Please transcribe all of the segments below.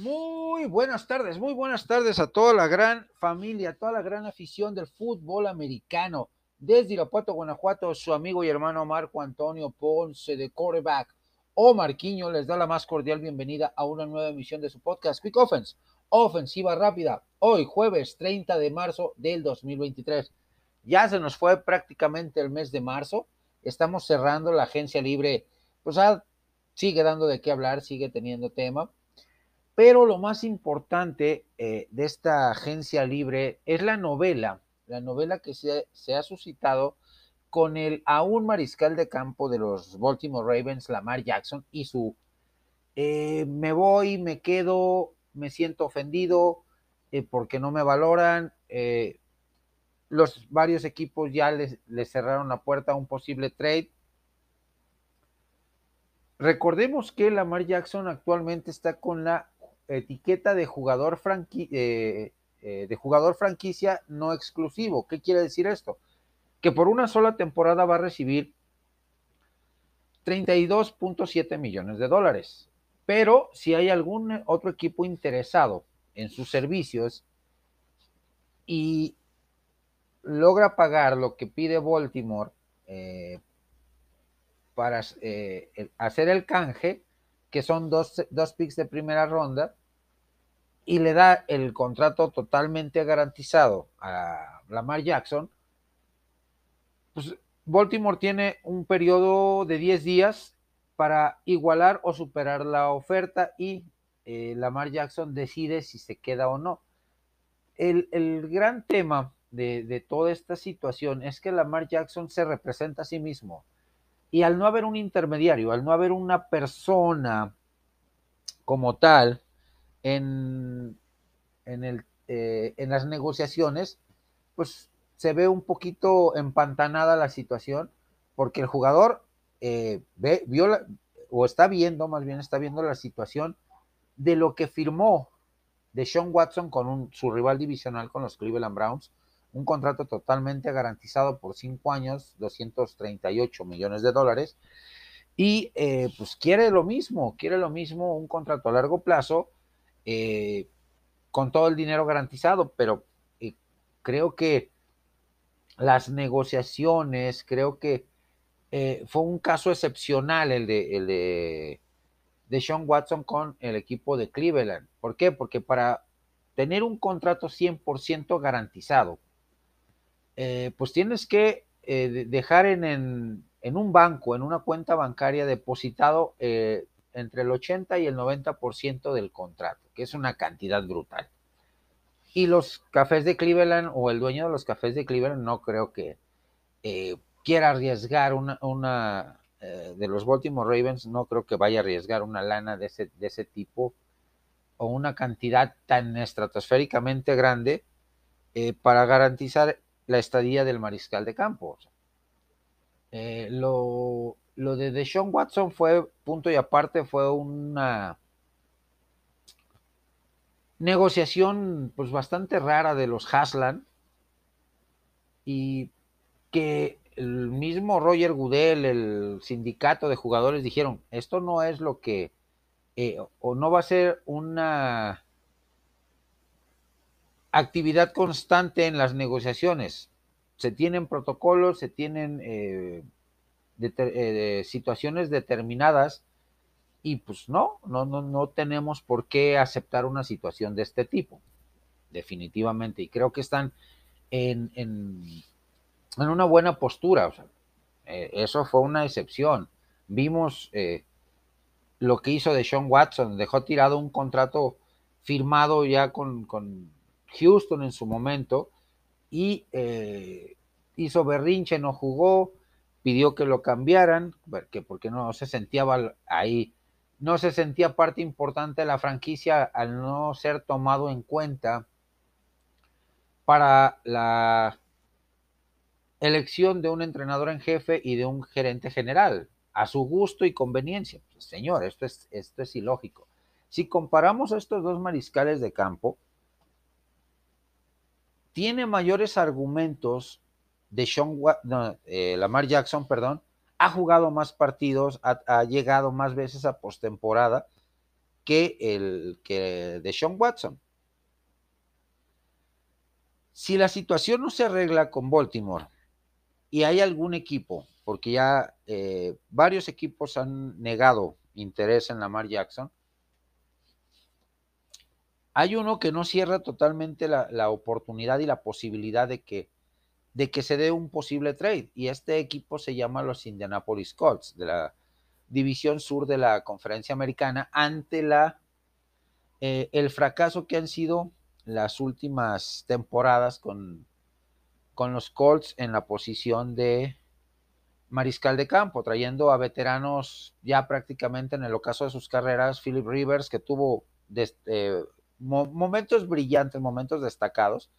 Muy buenas tardes, muy buenas tardes a toda la gran familia, a toda la gran afición del fútbol americano. Desde Irapuato, Guanajuato, su amigo y hermano Marco Antonio Ponce de Coreback. O Marquiño les da la más cordial bienvenida a una nueva emisión de su podcast Quick Offense, ofensiva rápida, hoy jueves 30 de marzo del 2023. Ya se nos fue prácticamente el mes de marzo, estamos cerrando la agencia libre, pues ah, sigue dando de qué hablar, sigue teniendo tema pero lo más importante eh, de esta agencia libre es la novela, la novela que se, ha suscitado con el aún mariscal de campo de los Baltimore Ravens, Lamar Jackson, y su eh, me voy, me quedo, me siento ofendido eh, porque no me valoran. los varios equipos ya les, les cerraron la puerta a un posible trade. Recordemos que Lamar Jackson actualmente está con la etiqueta de jugador, eh, eh, de jugador franquicia no exclusivo. ¿Qué quiere decir esto? Que por una sola temporada va a recibir 32.7 millones de dólares. Pero si hay algún otro equipo interesado en sus servicios y logra pagar lo que pide Baltimore eh, para hacer el canje, que son dos, dos picks de primera ronda, y le da el contrato totalmente garantizado a Lamar Jackson, pues Baltimore tiene un periodo de 10 días para igualar o superar la oferta y eh, Lamar Jackson decide si se queda o no. El, gran tema de, de, toda esta situación es que Lamar Jackson se representa a sí mismo. Y al no haber un intermediario, al no haber una persona como tal en, en, el, eh, en las negociaciones, pues se ve un poquito empantanada la situación, porque el jugador eh, ve, vio o está viendo, más bien está viendo la situación de lo que firmó de Sean Watson con un, su rival divisional con los Cleveland Browns, un contrato totalmente garantizado por cinco años, 238 millones de dólares, y eh, pues quiere lo mismo, quiere lo mismo, un contrato a largo plazo, eh, con todo el dinero garantizado, pero eh, creo que las negociaciones, creo que fue un caso excepcional el de, el de Sean Watson con el equipo de Cleveland. ¿Por qué? Porque para tener un contrato 100% garantizado, pues tienes que dejar en, en, un banco, en una cuenta bancaria depositado entre el 80 y el 90% del contrato, que es una cantidad brutal. Y los cafés de Cleveland o el dueño de los cafés de Cleveland no creo que eh, quiera arriesgar una, una eh, de los Baltimore Ravens, no creo que vaya a arriesgar una lana de ese, de ese tipo o una cantidad tan estratosféricamente grande eh, para garantizar la estadía del mariscal de campo. lo, lo de Deshaun Watson fue, punto y aparte, fue una negociación pues bastante rara de los Haslan y que el mismo Roger Goodell, el sindicato de jugadores dijeron, esto no es lo que, eh, o no va a ser una actividad constante en las negociaciones. Se tienen protocolos, se tienen eh, eh, situaciones determinadas y pues no, no, no, no tenemos por qué aceptar una situación de este tipo, definitivamente. Y creo que están en, en, en una buena postura. Eh, eso fue una excepción. Vimos lo que hizo de Sean Watson, dejó tirado un contrato firmado ya con Houston en su momento y hizo berrinche, no jugó, pidió que lo cambiaran, porque, porque no se sentía ahí, no se sentía parte importante de la franquicia al no ser tomado en cuenta para la elección de un entrenador en jefe y de un gerente general, a su gusto y conveniencia. Pues, señor, esto es, esto es ilógico. Si comparamos a estos dos mariscales de campo, tiene mayores argumentos de Sean, eh, Lamar Jackson, perdón, ha jugado más partidos, ha, llegado más veces a postemporada que el que de Sean Watson. Si la situación no se arregla con Baltimore y hay algún equipo, porque ya eh, varios equipos han negado interés en Lamar Jackson, hay uno que no cierra totalmente la, oportunidad y la posibilidad de que de que se dé un posible trade. Y este equipo se llama los Indianapolis Colts, de la división sur de la conferencia americana, ante la, eh, el fracaso que han sido las últimas temporadas con, con los Colts en la posición de mariscal de campo, trayendo a veteranos ya prácticamente en el ocaso de sus carreras, Philip Rivers, que tuvo eh, momentos brillantes, momentos destacados,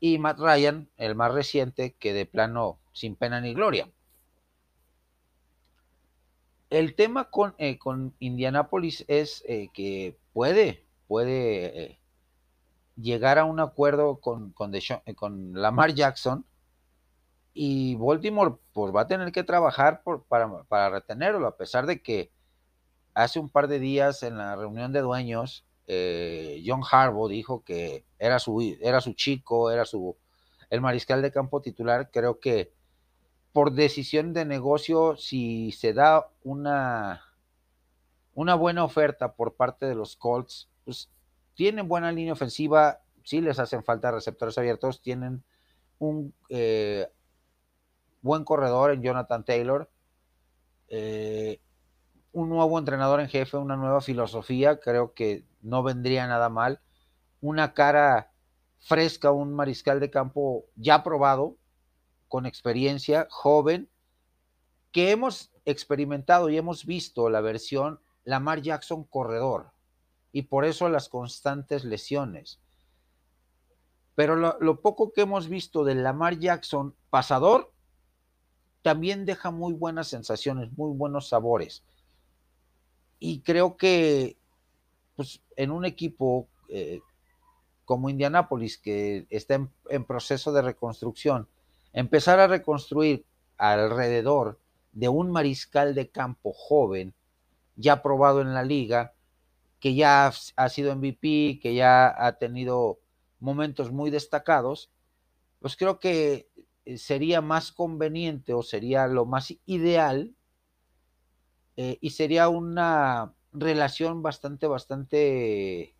y Matt Ryan, el más reciente, que de plano sin pena ni gloria. El tema con, eh, con Indianapolis es eh, que puede, puede eh, llegar a un acuerdo con, con, con, Lamar Jackson y Baltimore pues, va a tener que trabajar por, para, para retenerlo, a pesar de que hace un par de días en la reunión de dueños eh, John Harbaugh dijo que era su, era su chico, era su el mariscal de campo titular. Creo que por decisión de negocio, si se da una, una buena oferta por parte de los Colts, pues tienen buena línea ofensiva, sí les hacen falta receptores abiertos, tienen un eh, buen corredor en Jonathan Taylor. Eh, un nuevo entrenador en jefe, una nueva filosofía, creo que no vendría nada mal. Una cara fresca, un mariscal de campo ya probado, con experiencia, joven, que hemos experimentado y hemos visto la versión Lamar Jackson corredor y por eso las constantes lesiones. Pero lo, poco que hemos visto del Lamar Jackson pasador también deja muy buenas sensaciones, muy buenos sabores. Y creo que pues, en un equipo eh, como Indianápolis, que está en, proceso de reconstrucción, empezar a reconstruir alrededor de un mariscal de campo joven, ya probado en la liga, que ya ha sido MVP, que ya ha tenido momentos muy destacados, pues creo que eh, sería más conveniente o sería lo más ideal eh, y sería una relación bastante, bastante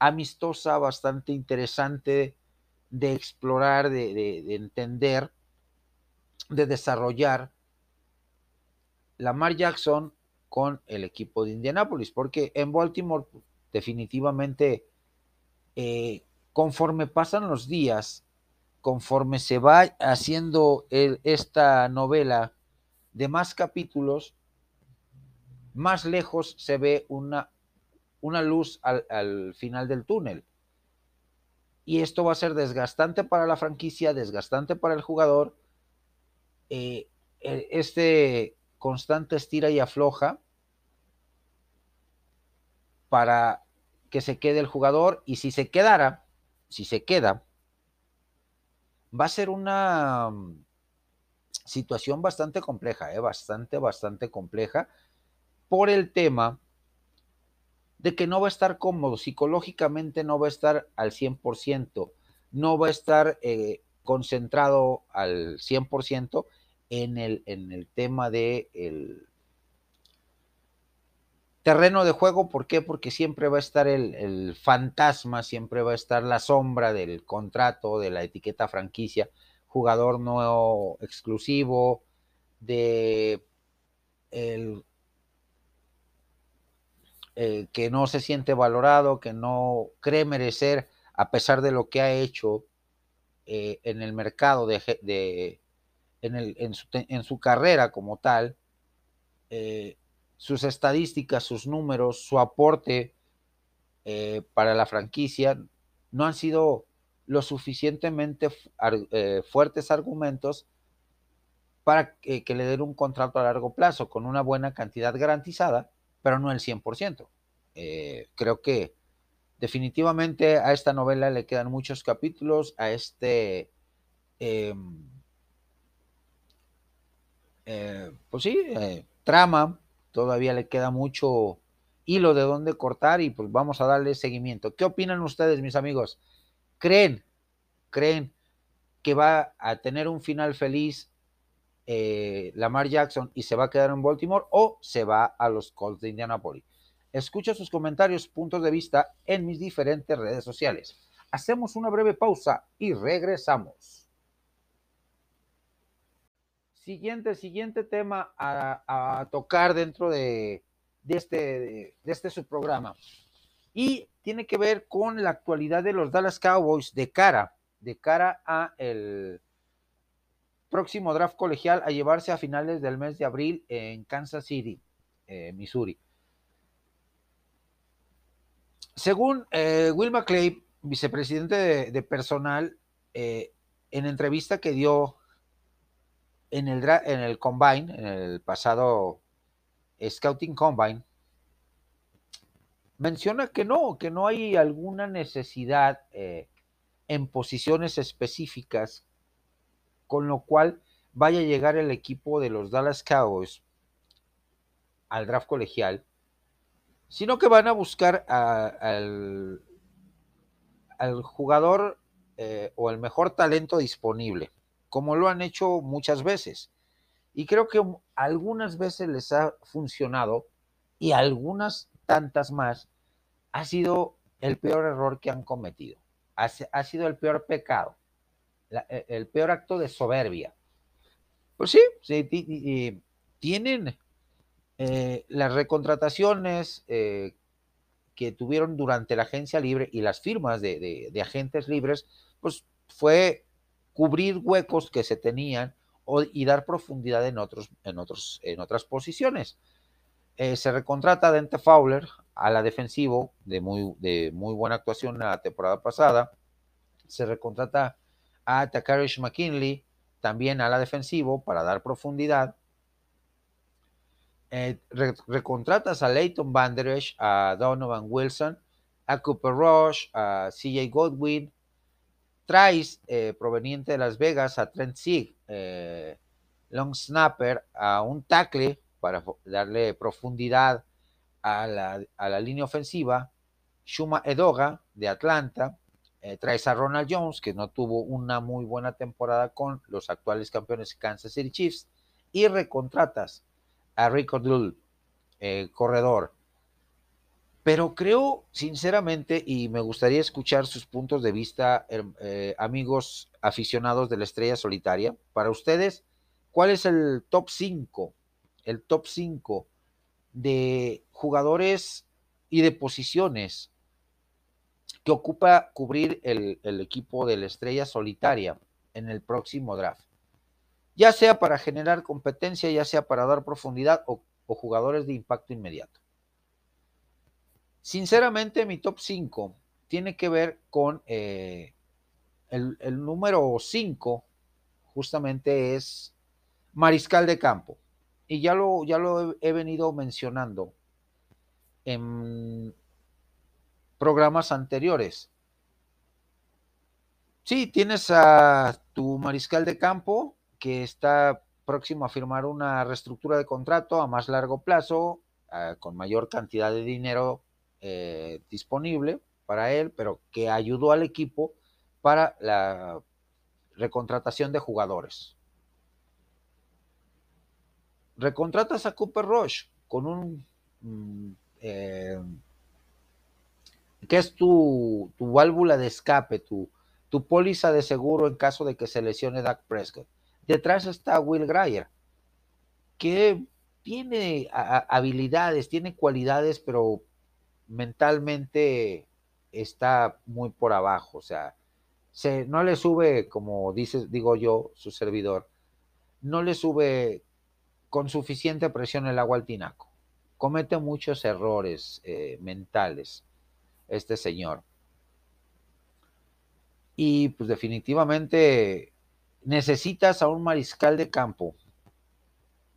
amistosa, bastante interesante de explorar, de, entender, de desarrollar Lamar Jackson con el equipo de Indianápolis, porque en Baltimore definitivamente, eh, conforme pasan los días, conforme se va haciendo esta novela de más capítulos, más lejos se ve una, una luz al, final del túnel. Y esto va a ser desgastante para la franquicia, desgastante para el jugador. Eh, e, este constante estira y afloja para que se quede el jugador y si se quedara, si se queda, va a ser una mm, situación bastante compleja, ¿eh? bastante, bastante compleja, por el tema de que no va a estar cómodo, psicológicamente no va a estar al 100%, no va a estar eh, concentrado al 100% en el, en el tema de el terreno de juego. ¿Por qué? Porque siempre va a estar el, el, fantasma, siempre va a estar la sombra del contrato, de la etiqueta franquicia, jugador no exclusivo, de el eh, que no se siente valorado, que no cree merecer, a pesar de lo que ha hecho eh, en el mercado, de, en, su, carrera como tal, eh, sus estadísticas, sus números, su aporte para la franquicia no han sido lo suficientemente fuertes argumentos para que, le den un contrato a largo plazo con una buena cantidad garantizada pero no el 100%. Eh, creo que definitivamente a esta novela le quedan muchos capítulos, a este, em, eh, pues sí, eh, trama, todavía le queda mucho hilo de dónde cortar y pues vamos a darle seguimiento. ¿Qué opinan ustedes, mis amigos? ¿Creen, creen que va a tener un final feliz eh, Lamar Jackson y se va a quedar en Baltimore o se va a los Colts de Indianapolis? Escucho sus comentarios, puntos de vista en mis diferentes redes sociales. Hacemos una breve pausa y regresamos. Siguiente, siguiente tema a, tocar dentro de, este, de, este subprograma. Y tiene que ver con la actualidad de los Dallas Cowboys de cara, de cara a el próximo draft colegial a llevarse a finales del mes de abril en Kansas City, eh, Missouri. Según eh, Will McClay, vicepresidente de, personal, eh, en entrevista que dio en el, en el Combine, en el pasado Scouting Combine, menciona que no, que no hay alguna necesidad eh, en posiciones específicas con lo cual vaya a llegar el equipo de los Dallas Cowboys al draft colegial sino que van a buscar al, jugador eh, o el mejor talento disponible, como lo han hecho muchas veces. Y creo que algunas veces les ha funcionado y algunas tantas más ha sido el peor error que han cometido. Ha, sido el peor pecado, e, el peor acto de soberbia. Pues sí, sí tienen eh, las recontrataciones eh, que tuvieron durante la agencia libre y las firmas de, agentes libres, pues fue cubrir huecos que se tenían y dar profundidad en, otros, en, otros, en otras posiciones. Eh, se recontrata a Dente Fowler a la defensivo de muy, de muy buena actuación la temporada pasada. Se recontrata a Takarish McKinley también a la defensivo para dar profundidad. Eh, recontratas a Leighton Banderesh, a Donovan Wilson, a Cooper Rush, a CJ Godwin, traes eh, proveniente de Las Vegas a Trent Sieg, eh, long snapper, a un tackle para darle profundidad a la, línea ofensiva, Shuma Edoga de Atlanta, traes a Ronald Jones, que no tuvo una muy buena temporada con los actuales campeones Kansas City Chiefs, y recontratas a Rico eh, corredor. Pero creo, sinceramente, y me gustaría escuchar sus puntos de vista, eh, amigos aficionados de la estrella solitaria, para ustedes, ¿cuál es el top 5? El top 5 de jugadores y de posiciones que ocupa cubrir el, equipo de la estrella solitaria en el próximo draft ya sea para generar competencia, ya sea para dar profundidad o, jugadores de impacto inmediato. Sinceramente, mi top 5 tiene que ver con eh, el, número 5, justamente es mariscal de campo. Y ya lo, ya lo he venido mencionando en programas anteriores. Sí, tienes a tu mariscal de campo, que está próximo a firmar una reestructura de contrato a más largo plazo, ah, con mayor cantidad de dinero eh, disponible para él, pero que ayudó al equipo para la recontratación de jugadores. Recontratas a Cooper Rush con un... Mm, eh, que es tu, válvula de escape, tu, tu póliza de seguro en caso de que se lesione Dak Prescott Detrás está Will Greyer, que tiene habilidades, tiene cualidades, pero mentalmente está muy por abajo. O sea, se, no le sube, como dice, digo yo, su servidor, no le sube con suficiente presión el agua al tinaco. Comete muchos errores eh, mentales este señor. Y pues definitivamente necesitas a un mariscal de campo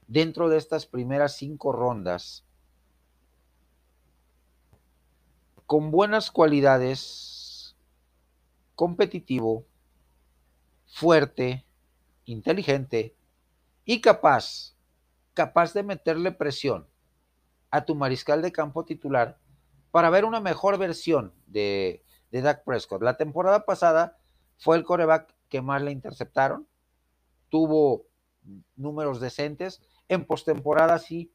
dentro de estas primeras cinco rondas con buenas cualidades, competitivo, fuerte, inteligente y capaz, capaz de meterle presión a tu mariscal de campo titular para ver una mejor versión de, de Dak Prescott. La temporada pasada fue el coreback que más le interceptaron, tuvo números decentes. En postemporada sí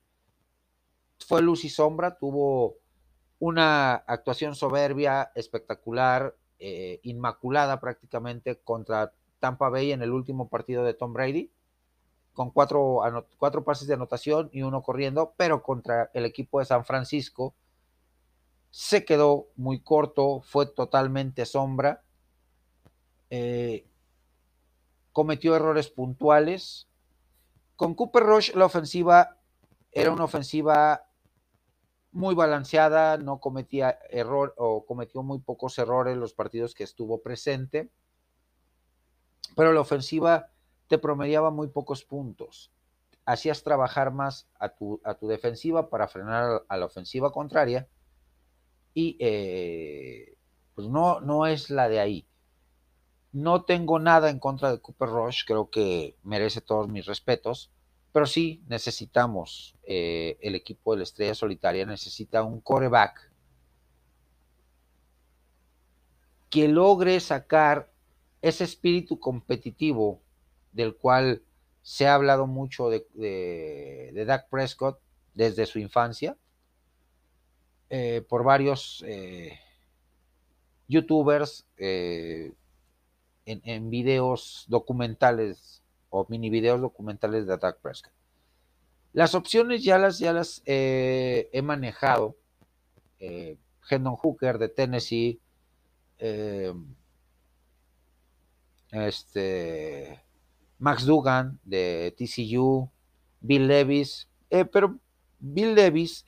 fue luz y sombra, tuvo una actuación soberbia, espectacular, eh, inmaculada prácticamente contra Tampa Bay en el último partido de Tom Brady, con cuatro, cuatro pases de anotación y uno corriendo, pero contra el equipo de San Francisco se quedó muy corto, fue totalmente sombra, eh, cometió errores puntuales. Con Cooper Rush la ofensiva era una ofensiva muy balanceada, no cometía error o cometió muy pocos errores los partidos que estuvo presente, pero la ofensiva te promediaba muy pocos puntos. Hacías trabajar más a tu, a tu defensiva para frenar a la ofensiva contraria y eh, pues no, no es la de ahí. No tengo nada en contra de Cooper Rush, creo que merece todos mis respetos pero sí necesitamos, eh, el equipo de la Estrella Solitaria necesita un coreback que logre sacar ese espíritu competitivo del cual se ha hablado mucho de, de, Dak Prescott desde su infancia, eh, por varios eh, youtubers en, en videos documentales o mini videos documentales de Attack Prescott. Las opciones ya las, ya las eh, he manejado. Eh, Hendon Hooker de Tennessee. Eh, este, Max Dugan de TCU. Bill Levis. pero Bill Levis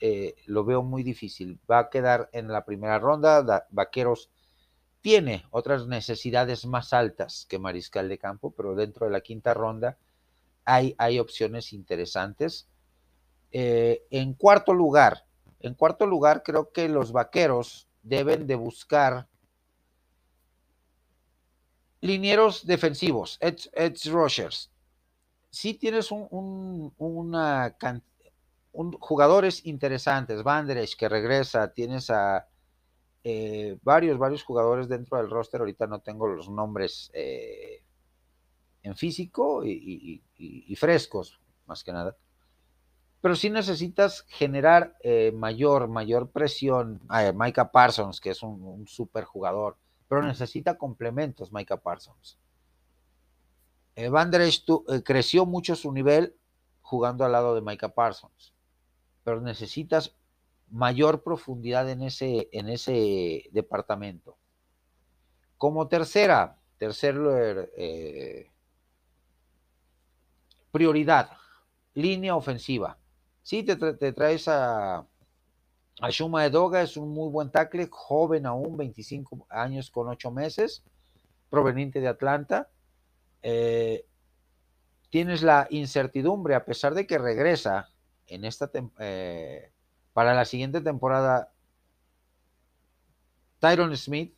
lo veo muy difícil. Va a quedar en la primera ronda. Vaqueros tiene otras necesidades más altas que mariscal de campo, pero dentro de la quinta ronda hay, hay opciones interesantes. Eh, en cuarto lugar, en cuarto lugar creo que los vaqueros deben de buscar linieros defensivos, edge, rushers. Si tienes un, una jugadores interesantes, Van que regresa, tienes a eh, varios, varios jugadores dentro del roster, ahorita no tengo los nombres eh, en físico y, frescos, más que nada. Pero sí necesitas generar eh, mayor, mayor presión. Micah Parsons, que es un, super jugador, pero necesita complementos, Micah Parsons. Van Der creció mucho su nivel jugando al lado de Micah Parsons, pero necesitas mayor profundidad en ese, en ese departamento. Como tercera, tercer eh, prioridad, línea ofensiva. Sí, te, traes a, a Shuma Edoga, es un muy buen tackle, joven aún, 25 años con 8 meses, proveniente de Atlanta. Eh, tienes la incertidumbre, a pesar de que regresa en esta eh, para la siguiente temporada, Tyron Smith,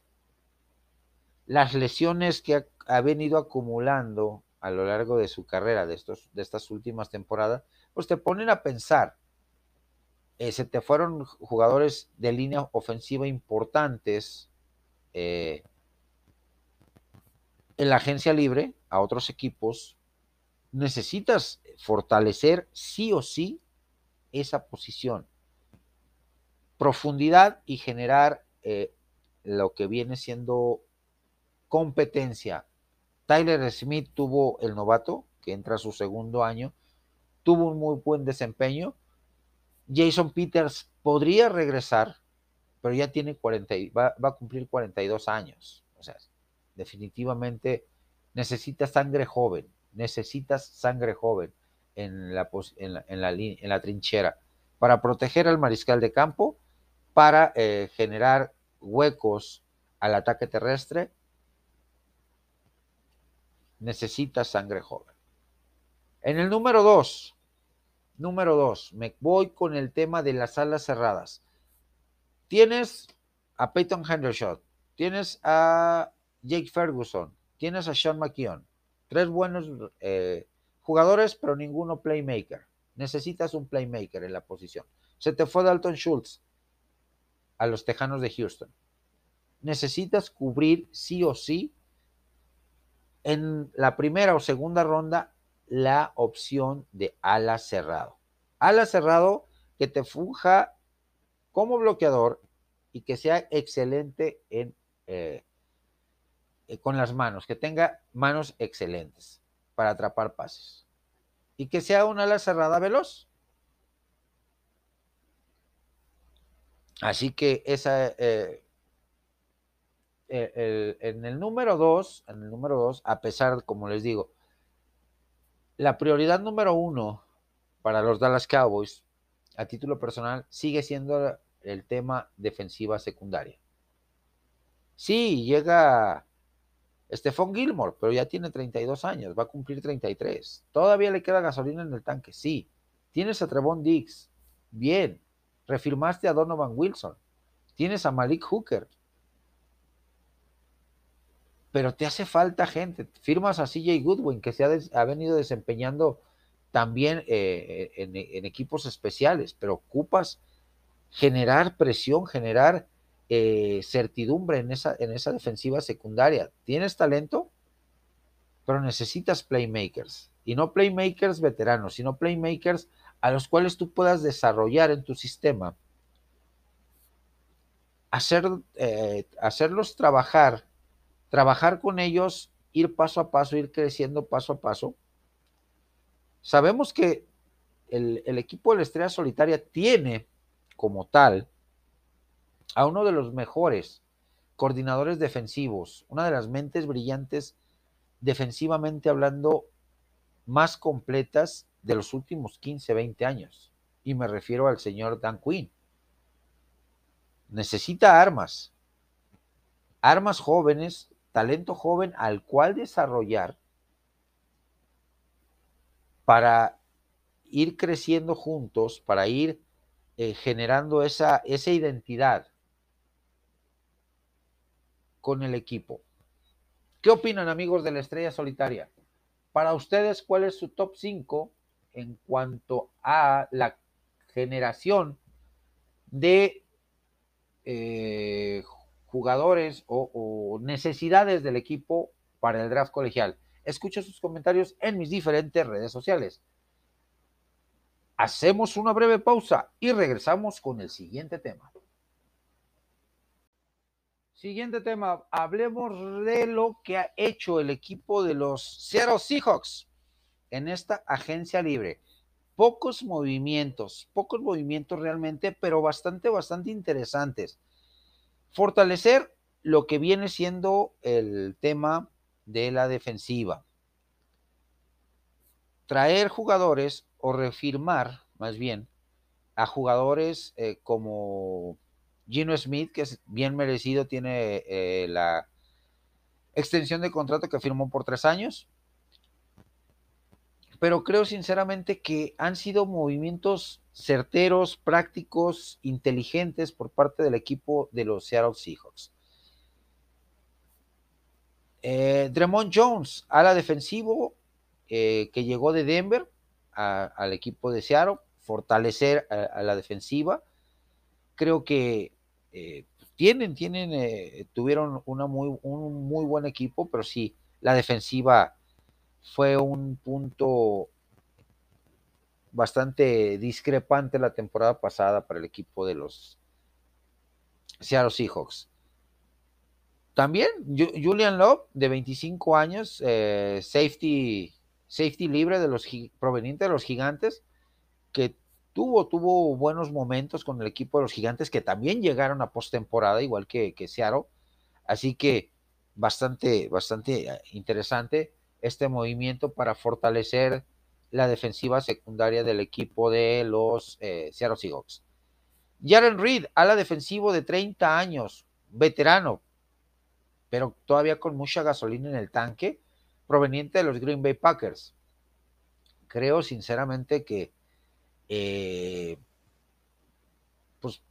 las lesiones que ha, venido acumulando a lo largo de su carrera, de, estos, de estas últimas temporadas, pues te ponen a pensar. Eh, se te fueron jugadores de línea ofensiva importantes eh, en la agencia libre a otros equipos. Necesitas fortalecer sí o sí esa posición profundidad y generar eh, lo que viene siendo competencia. Tyler Smith tuvo el novato, que entra a su segundo año, tuvo un muy buen desempeño. Jason Peters podría regresar, pero ya tiene 40, va, va a cumplir 42 años. O sea, definitivamente necesitas sangre joven, necesitas sangre joven en la, en la, en la, en la trinchera para proteger al mariscal de campo para eh, generar huecos al ataque terrestre, necesita sangre joven. En el número dos, número dos, me voy con el tema de las alas cerradas. Tienes a Peyton Hendershot, tienes a Jake Ferguson, tienes a Sean McKeon, tres buenos eh, jugadores, pero ninguno playmaker. Necesitas un playmaker en la posición. Se te fue Dalton Schultz a los Tejanos de Houston. Necesitas cubrir sí o sí en la primera o segunda ronda la opción de ala cerrado. Ala cerrado que te funja como bloqueador y que sea excelente en, eh, eh, con las manos, que tenga manos excelentes para atrapar pases y que sea una ala cerrada veloz. Así que esa, eh, en el número dos, en el número dos, a pesar, como les digo, la prioridad número uno para los Dallas Cowboys, a título personal, sigue siendo el tema defensiva secundaria. Sí, llega Stephon Gilmore, pero ya tiene 32 años, va a cumplir 33. Todavía le queda gasolina en el tanque, sí. Tienes a Trevon Diggs, bien. Refirmaste a Donovan Wilson. Tienes a Malik Hooker. Pero te hace falta gente. Firmas a CJ Goodwin, que se ha, venido desempeñando también eh, en, en, equipos especiales, pero ocupas generar presión, generar eh, certidumbre en esa, en esa defensiva secundaria. Tienes talento, pero necesitas playmakers. Y no playmakers veteranos, sino playmakers a los cuales tú puedas desarrollar en tu sistema. Hacer, eh, hacerlos trabajar, trabajar con ellos, ir paso a paso, ir creciendo paso a paso. Sabemos que el, el equipo de la estrella solitaria tiene como tal a uno de los mejores coordinadores defensivos, una de las mentes brillantes defensivamente hablando más completas de los últimos 15, 20 años. Y me refiero al señor Dan Quinn. Necesita armas, armas jóvenes, talento joven al cual desarrollar para ir creciendo juntos, para ir eh, generando esa, esa identidad con el equipo. ¿Qué opinan amigos de la estrella solitaria? Para ustedes, ¿cuál es su top 5 en cuanto a la generación de eh, jugadores o, o, necesidades del equipo para el draft colegial? Escucho sus comentarios en mis diferentes redes sociales. Hacemos una breve pausa y regresamos con el siguiente tema. Siguiente tema, hablemos de lo que ha hecho el equipo de los Seattle Seahawks en esta agencia libre. Pocos movimientos, pocos movimientos realmente, pero bastante, bastante interesantes. Fortalecer lo que viene siendo el tema de la defensiva. Traer jugadores o refirmar, más bien, a jugadores eh, como Gino Smith, que es bien merecido, tiene eh, la extensión de contrato que firmó por tres años. Pero creo sinceramente que han sido movimientos certeros, prácticos, inteligentes por parte del equipo de los Seattle Seahawks. Eh, Dremont Jones, ala defensivo, eh, que llegó de Denver al equipo de Seattle, fortalecer a la defensiva. Creo que eh, tienen, tienen, eh, tuvieron una muy, un muy buen equipo, pero sí, la defensiva fue un punto bastante discrepante la temporada pasada para el equipo de los Seattle Seahawks. También Julian Love, de 25 años, eh, safety, safety libre de los proveniente de los gigantes, que tuvo, tuvo buenos momentos con el equipo de los gigantes que también llegaron a postemporada, igual que, que. Así que bastante, bastante eh, interesante este movimiento para fortalecer la defensiva secundaria del equipo de los eh, Seattle Seahawks. Jaren Reed, ala defensivo de 30 años, veterano, pero todavía con mucha gasolina en el tanque, proveniente de los Green Bay Packers. Creo sinceramente que eh, pues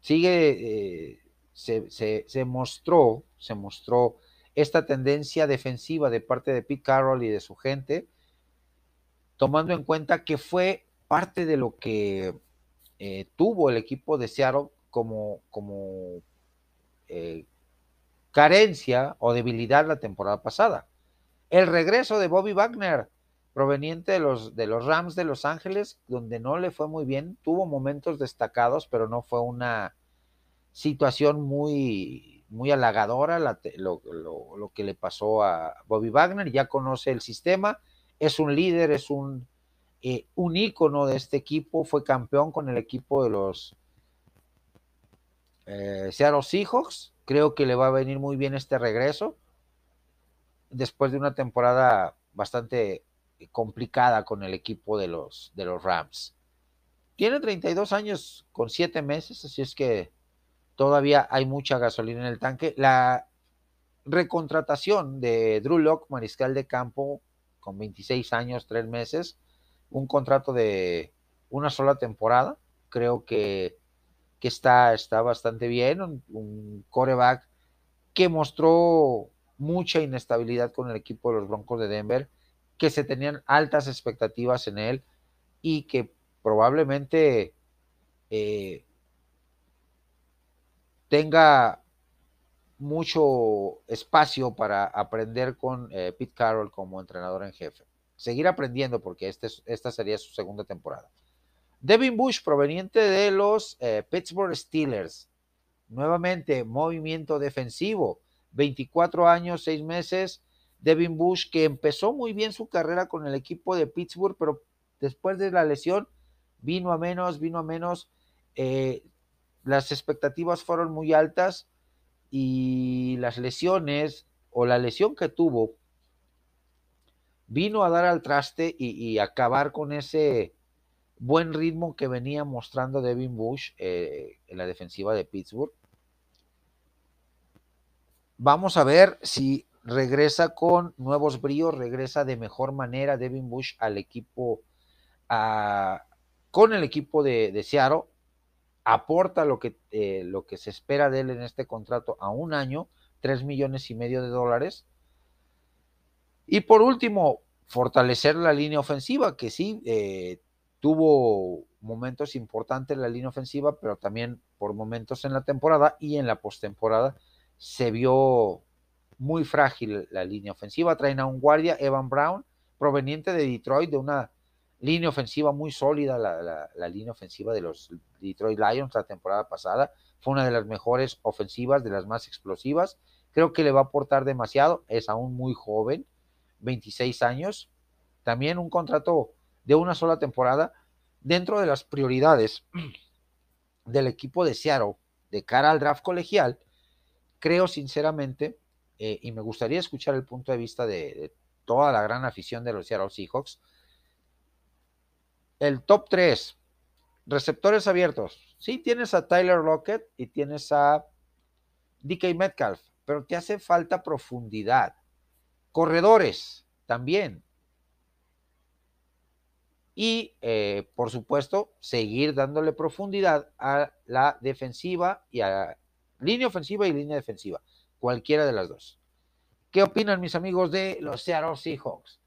sigue, eh, se, mostró, se mostró esta tendencia defensiva de parte de Pete Carroll y de su gente, tomando en cuenta que fue parte de lo que eh, tuvo el equipo de Seattle como, como carencia o debilidad la temporada pasada. El regreso de Bobby Wagner, proveniente de los, de los Rams de Los Ángeles, donde no le fue muy bien, tuvo momentos destacados, pero no fue una situación muy, muy halagadora lo, que le pasó a Bobby Wagner, ya conoce el sistema, es un líder, es un, eh, un ícono de este equipo, fue campeón con el equipo de los eh, Seattle Seahawks, creo que le va a venir muy bien este regreso, después de una temporada bastante complicada con el equipo de los, de los Rams. Tiene 32 años con 7 meses, así es que todavía hay mucha gasolina en el tanque. La recontratación de Drew Locke, mariscal de campo, con 26 años, 3 meses, un contrato de una sola temporada, creo que, que está, está bastante bien, un, un coreback que mostró mucha inestabilidad con el equipo de los Broncos de Denver, que se tenían altas expectativas en él y que probablemente eh, tenga mucho espacio para aprender con eh, Pete Carroll como entrenador en jefe. Seguir aprendiendo porque este, esta sería su segunda temporada. Devin Bush, proveniente de los eh, Pittsburgh Steelers. Nuevamente, movimiento defensivo. 24 años, 6 meses. Devin Bush, que empezó muy bien su carrera con el equipo de Pittsburgh, pero después de la lesión vino a menos, vino a menos. Eh, las expectativas fueron muy altas y las lesiones o la lesión que tuvo vino a dar al traste y, acabar con ese buen ritmo que venía mostrando Devin Bush eh, en la defensiva de Pittsburgh. Vamos a ver si regresa con nuevos bríos, regresa de mejor manera Devin Bush al equipo, con el equipo de, de aporta lo que, eh, lo que se espera de él en este contrato a un año, 3 millones y medio de dólares. Y por último, fortalecer la línea ofensiva, que sí, eh, tuvo momentos importantes en la línea ofensiva, pero también por momentos en la temporada y en la postemporada se vio muy frágil la línea ofensiva. Traen a un guardia, Evan Brown, proveniente de Detroit, de una línea ofensiva muy sólida, la, línea ofensiva de los Detroit Lions la temporada pasada. Fue una de las mejores ofensivas, de las más explosivas. Creo que le va a aportar demasiado. Es aún muy joven, 26 años. También un contrato de una sola temporada. Dentro de las prioridades del equipo de Seattle de cara al draft colegial, creo sinceramente, eh, y me gustaría escuchar el punto de vista de, toda la gran afición de los Seattle Seahawks, el top 3, receptores abiertos. Sí, tienes a Tyler Lockett y tienes a DK Metcalf, pero te hace falta profundidad. Corredores también. Y, eh, por supuesto, seguir dándole profundidad a la defensiva y a línea ofensiva y línea defensiva, cualquiera de las dos. ¿Qué opinan mis amigos de los Seattle Seahawks?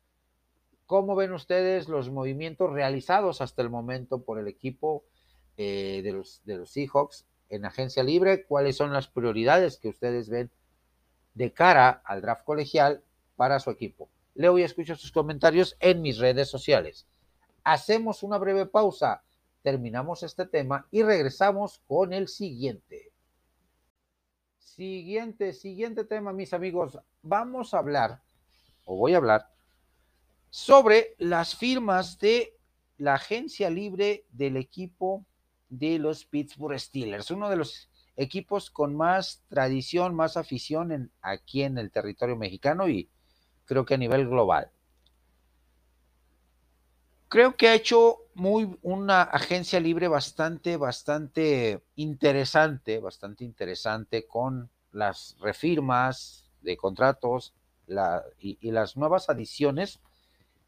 ¿Cómo ven ustedes los movimientos realizados hasta el momento por el equipo eh, de, los, de los Seahawks en agencia libre? ¿Cuáles son las prioridades que ustedes ven de cara al draft colegial para su equipo? Leo y escucho sus comentarios en mis redes sociales. Hacemos una breve pausa, terminamos este tema y regresamos con el siguiente. Siguiente, siguiente tema, mis amigos. Vamos a hablar, o voy a hablar, sobre las firmas de la agencia libre del equipo de los Pittsburgh Steelers, uno de los equipos con más tradición, más afición aquí en el territorio mexicano y creo que a nivel global. Creo que ha hecho muy una agencia libre bastante, bastante interesante, bastante interesante con las refirmas de contratos y, las nuevas adiciones,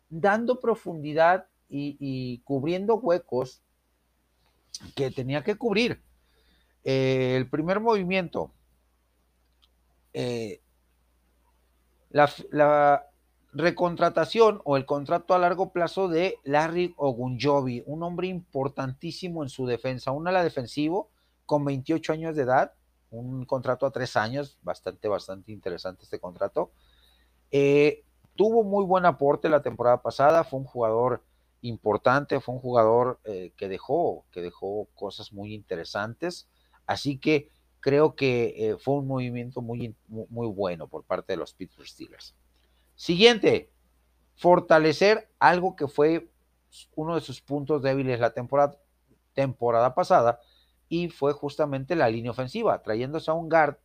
dando profundidad y, cubriendo huecos que tenía que cubrir. Eh, el primer movimiento, eh, la, recontratación o el contrato a largo plazo de Larry Ogunjobi, un hombre importantísimo en su defensa, un ala defensivo con 28 años de edad, un contrato a tres años, bastante, bastante interesante este contrato. Eh, tuvo muy buen aporte la temporada pasada, fue un jugador importante, fue un jugador eh, que dejó, que dejó cosas muy interesantes, así que creo que eh, fue un movimiento muy, muy bueno por parte de los Pittsburgh Steelers. Siguiente, fortalecer algo que fue uno de sus puntos débiles la temporada, temporada pasada y fue justamente la línea ofensiva, trayéndose a un guard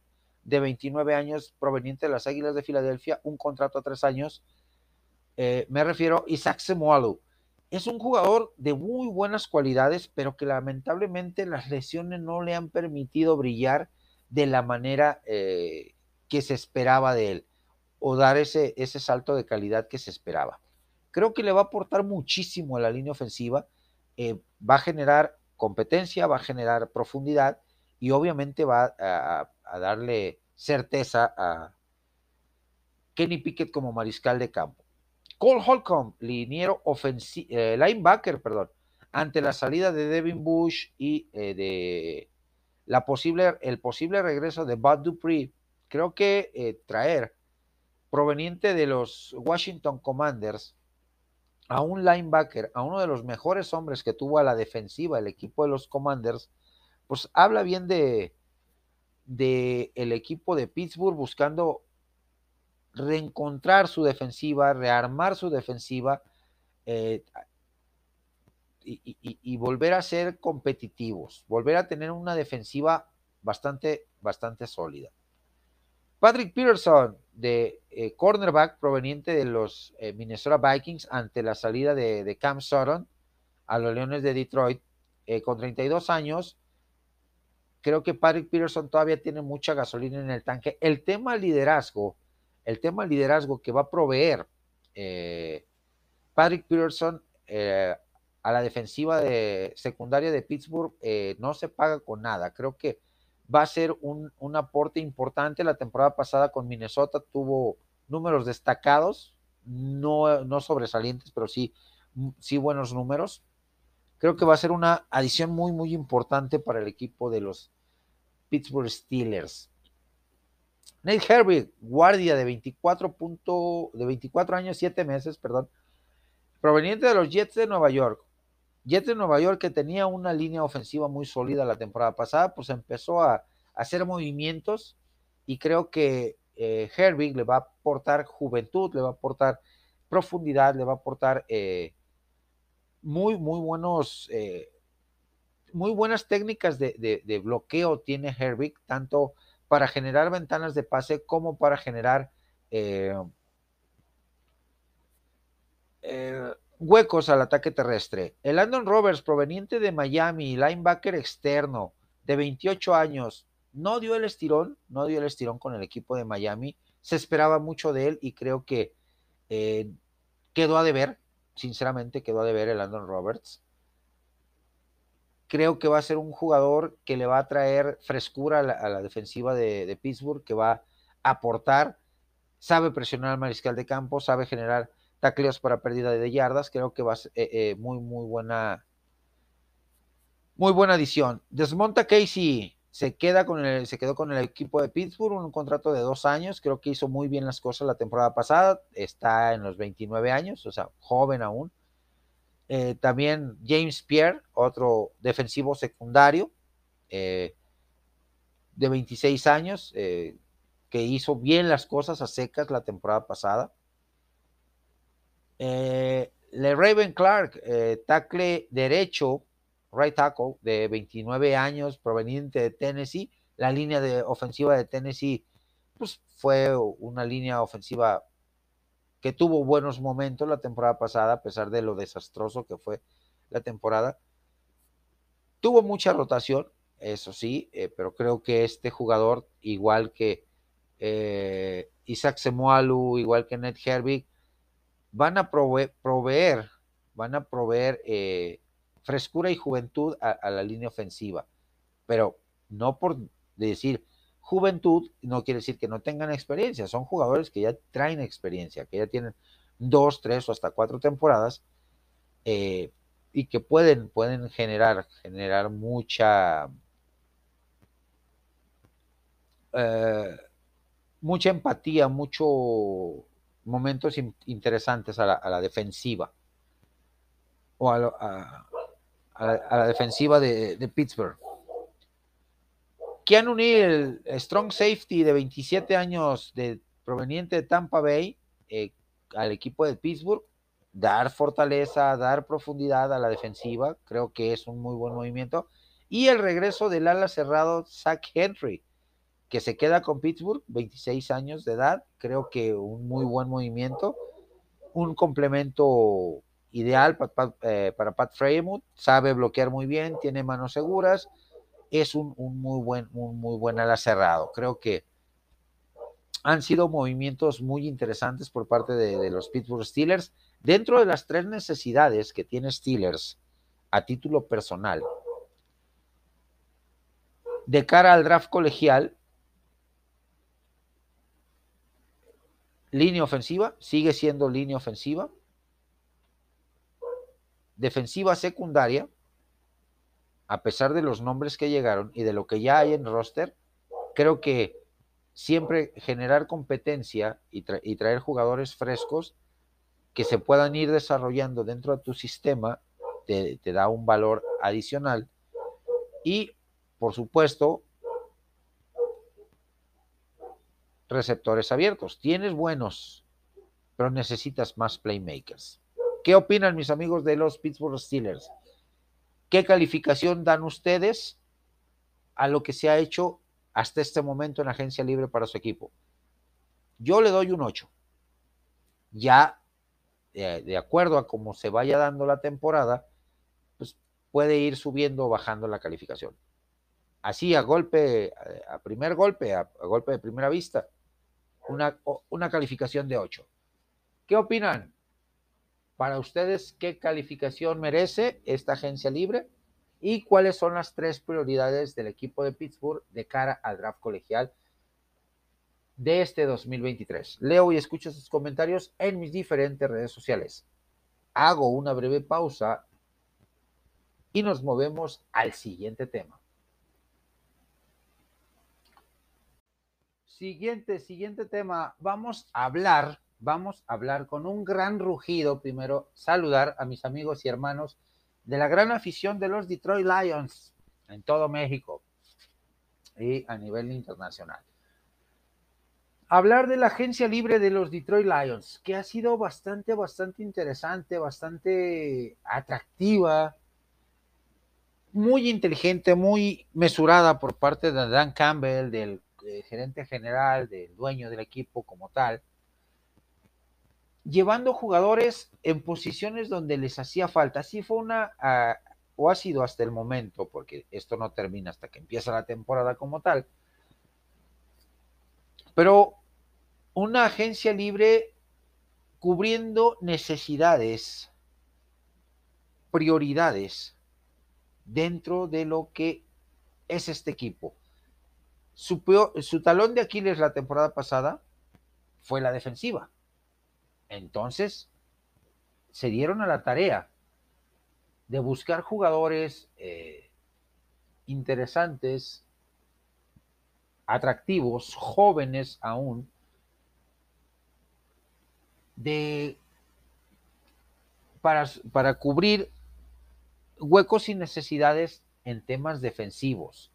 de 29 años proveniente de las Águilas de Filadelfia, un contrato a tres años. Eh, me refiero a Isaac Semualu. Es un jugador de muy buenas cualidades, pero que lamentablemente las lesiones no le han permitido brillar de la manera eh, que se esperaba de él o dar ese, ese salto de calidad que se esperaba. Creo que le va a aportar muchísimo a la línea ofensiva, eh, va a generar competencia, va a generar profundidad y obviamente va a, darle certeza a Kenny Pickett como mariscal de campo. Cole Holcomb, liniero ofensivo, eh, linebacker, perdón, ante la salida de Devin Bush y eh, de la posible, el posible regreso de Bud Dupree, creo que traer proveniente de los Washington Commanders a un linebacker, a uno de los mejores hombres que tuvo a la defensiva el equipo de los Commanders, pues habla bien de, el equipo de Pittsburgh buscando reencontrar su defensiva, rearmar su defensiva eh, y, y, volver a ser competitivos, volver a tener una defensiva bastante, bastante sólida. Patrick Peterson, de eh, cornerback proveniente de los eh, Minnesota Vikings ante la salida de, Cam Sutton a los Leones de Detroit, eh, con 32 años. Creo que Patrick Peterson todavía tiene mucha gasolina en el tanque. El tema liderazgo, el tema liderazgo que va a proveer Patrick Peterson a la defensiva de secundaria de Pittsburgh no se paga con nada. Creo que va a ser un, aporte importante. La temporada pasada con Minnesota tuvo números destacados, no, no sobresalientes, pero sí, sí buenos números. Creo que va a ser una adición muy, muy importante para el equipo de los Pittsburgh Steelers. Nate Herbig, guardia de 24, de 24 años, 7 meses, perdón, proveniente de los Jets de Nueva York. Jets de Nueva York, que tenía una línea ofensiva muy sólida la temporada pasada, pues empezó a, hacer movimientos y creo que eh, Herbig le va a aportar juventud, le va a aportar profundidad, le va a aportar eh, muy, muy buenos, eh, muy buenas técnicas de, bloqueo tiene Herbig, tanto para generar ventanas de pase como para generar huecos al ataque terrestre. El Landon Roberts, proveniente de Miami, linebacker externo, de 28 años, no dio el estirón, no dio el estirón con el equipo de Miami. Se esperaba mucho de él y creo que eh, quedó a deber, sinceramente quedó a deber el Landon Roberts. Creo que va a ser un jugador que le va a traer frescura a la, defensiva de, Pittsburgh, que va a aportar, sabe presionar al mariscal de campo, sabe generar tacleos para pérdida de yardas. Creo que va a ser eh, eh, muy, muy buena, muy buena adición. Desmonta Casey, se, queda con el, se quedó con el equipo de Pittsburgh, un contrato de dos años, creo que hizo muy bien las cosas la temporada pasada, está en los 29 años, o sea, joven aún. Eh, también James Pierre, otro defensivo secundario, de 26 años, que hizo bien las cosas a secas la temporada pasada. Le Raven Clark, tackle derecho, right tackle de 29 años, proveniente de Tennessee. La línea de ofensiva de Tennessee pues, fue una línea ofensiva que tuvo buenos momentos la temporada pasada, a pesar de lo desastroso que fue la temporada. Tuvo mucha rotación, eso sí, eh, pero creo que este jugador, igual que eh, Isaac Semualu, igual que Ned Herbig, van a proveer, van a proveer eh, frescura y juventud a, la línea ofensiva. Pero no por decir juventud, no quiere decir que no tengan experiencia. Son jugadores que ya traen experiencia, que ya tienen dos, tres o hasta cuatro temporadas eh, y que pueden, pueden generar, generar mucha, eh, mucha empatía, muchos momentos interesantes a la, defensiva o a, la, defensiva de, de Pittsburgh. Keanu Neal, strong safety de 27 años, de, proveniente de Tampa Bay, eh, al equipo de Pittsburgh, dar fortaleza, dar profundidad a la defensiva, creo que es un muy buen movimiento. Y el regreso del ala cerrado Zach Henry, que se queda con Pittsburgh, 26 años de edad, creo que un muy buen movimiento, un complemento ideal eh, para Pat Fremont, sabe bloquear muy bien, tiene manos seguras, es un, muy buen, un muy buen ala cerrado. Creo que han sido movimientos muy interesantes por parte de, los Pittsburgh Steelers. Dentro de las tres necesidades que tiene Steelers a título personal, de cara al draft colegial, línea ofensiva, sigue siendo línea ofensiva, defensiva secundaria, a pesar de los nombres que llegaron y de lo que ya hay en roster, creo que siempre generar competencia y, traer jugadores frescos que se puedan ir desarrollando dentro de tu sistema te, da un valor adicional. Y, por supuesto, receptores abiertos. Tienes buenos, pero necesitas más playmakers. ¿Qué opinan mis amigos de los Pittsburgh Steelers? ¿Qué calificación dan ustedes a lo que se ha hecho hasta este momento en agencia libre para su equipo? Yo le doy un 8. Ya, de acuerdo a cómo se vaya dando la temporada, pues puede ir subiendo o bajando la calificación. Así, a golpe, a primer golpe, a, golpe de primera vista, una, una calificación de 8. ¿Qué opinan? Para ustedes, ¿qué calificación merece esta agencia libre? ¿Y cuáles son las tres prioridades del equipo de Pittsburgh de cara al draft colegial de este 2023? Leo y escucho sus comentarios en mis diferentes redes sociales. Hago una breve pausa y nos movemos al siguiente tema. Siguiente, siguiente tema. Vamos a hablar vamos a hablar con un gran rugido. Primero, saludar a mis amigos y hermanos de la gran afición de los Detroit Lions en todo México y a nivel internacional. Hablar de la agencia libre de los Detroit Lions, que ha sido bastante, bastante interesante, bastante atractiva, muy inteligente, muy mesurada por parte de Dan Campbell, del eh, gerente general, del dueño del equipo como tal llevando jugadores en posiciones donde les hacía falta. Así fue una, ah, o ha sido hasta el momento, porque esto no termina hasta que empieza la temporada como tal, pero una agencia libre cubriendo necesidades, prioridades dentro de lo que es este equipo. Su, su talón de Aquiles la temporada pasada fue la defensiva entonces, se dieron a la tarea de buscar jugadores eh, interesantes, atractivos, jóvenes aún, de, para, para cubrir huecos y necesidades en temas defensivos.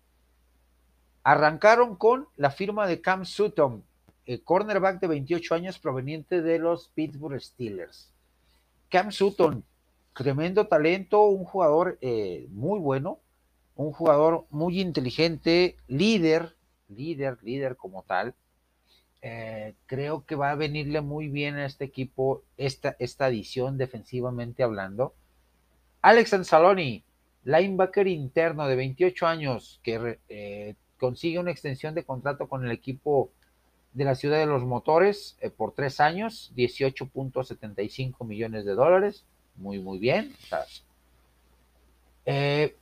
Arrancaron con la firma de Cam Sutton, eh, cornerback de 28 años proveniente de los Pittsburgh Steelers. Cam Sutton, tremendo talento, un jugador eh, muy bueno, un jugador muy inteligente, líder, líder, líder como tal. Eh, creo que va a venirle muy bien a este equipo esta, esta edición defensivamente hablando. Alex Anzaloni, linebacker interno de 28 años, que consigue una extensión de contrato con el equipo de la ciudad de los motores eh, por tres años, 18.75 millones de dólares. Muy, muy bien. Eh,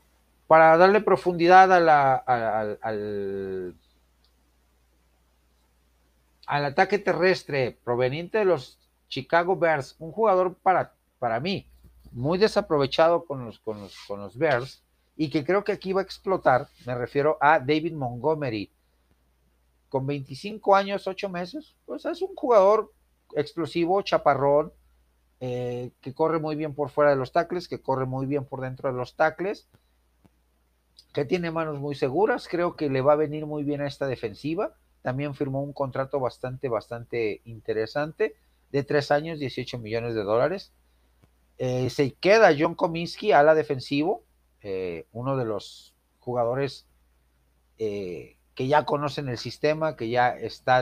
para darle profundidad a la, al, al ataque terrestre proveniente de los Chicago Bears, un jugador para, para mí muy desaprovechado con los, con, los, con los Bears y que creo que aquí va a explotar, me refiero a David Montgomery. Con 25 años, 8 meses, pues es un jugador explosivo, chaparrón, eh, que corre muy bien por fuera de los tacles, que corre muy bien por dentro de los tacles, que tiene manos muy seguras, creo que le va a venir muy bien a esta defensiva. También firmó un contrato bastante, bastante interesante de tres años, 18 millones de dólares. Eh, se queda John Cominsky a la defensivo, eh, uno de los jugadores eh, que ya conocen el sistema, que ya está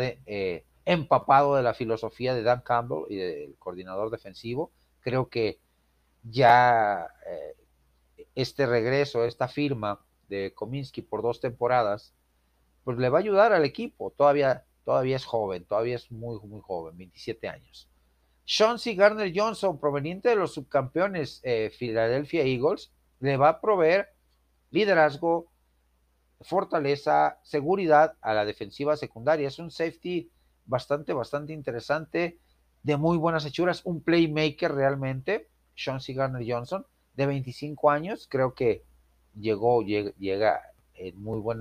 empapado de la filosofía de Dan Campbell y del coordinador defensivo. Creo que ya este regreso, esta firma de Kominsky por dos temporadas, pues le va a ayudar al equipo. Todavía, todavía es joven, todavía es muy, muy joven, 27 años. C. Garner Johnson, proveniente de los subcampeones eh, Philadelphia Eagles, le va a proveer liderazgo, fortaleza, seguridad a la defensiva secundaria. Es un safety bastante, bastante interesante, de muy buenas hechuras, un playmaker realmente, Sean C. Garner Johnson, de 25 años, creo que llegó, llega, en muy buen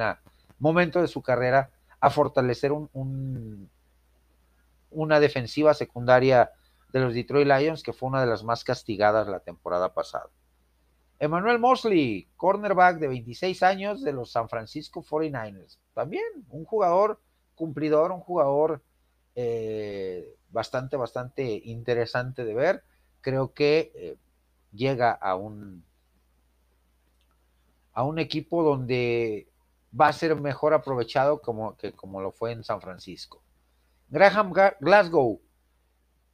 momento de su carrera a fortalecer un, una defensiva secundaria de los Detroit Lions, que fue una de las más castigadas la temporada pasada. Emmanuel Mosley, cornerback de 26 años de los San Francisco 49ers. También un jugador cumplidor, un jugador eh, bastante, bastante interesante de ver. Creo que eh, llega a un, a un equipo donde va a ser mejor aprovechado como, que como lo fue en San Francisco. Graham Glasgow,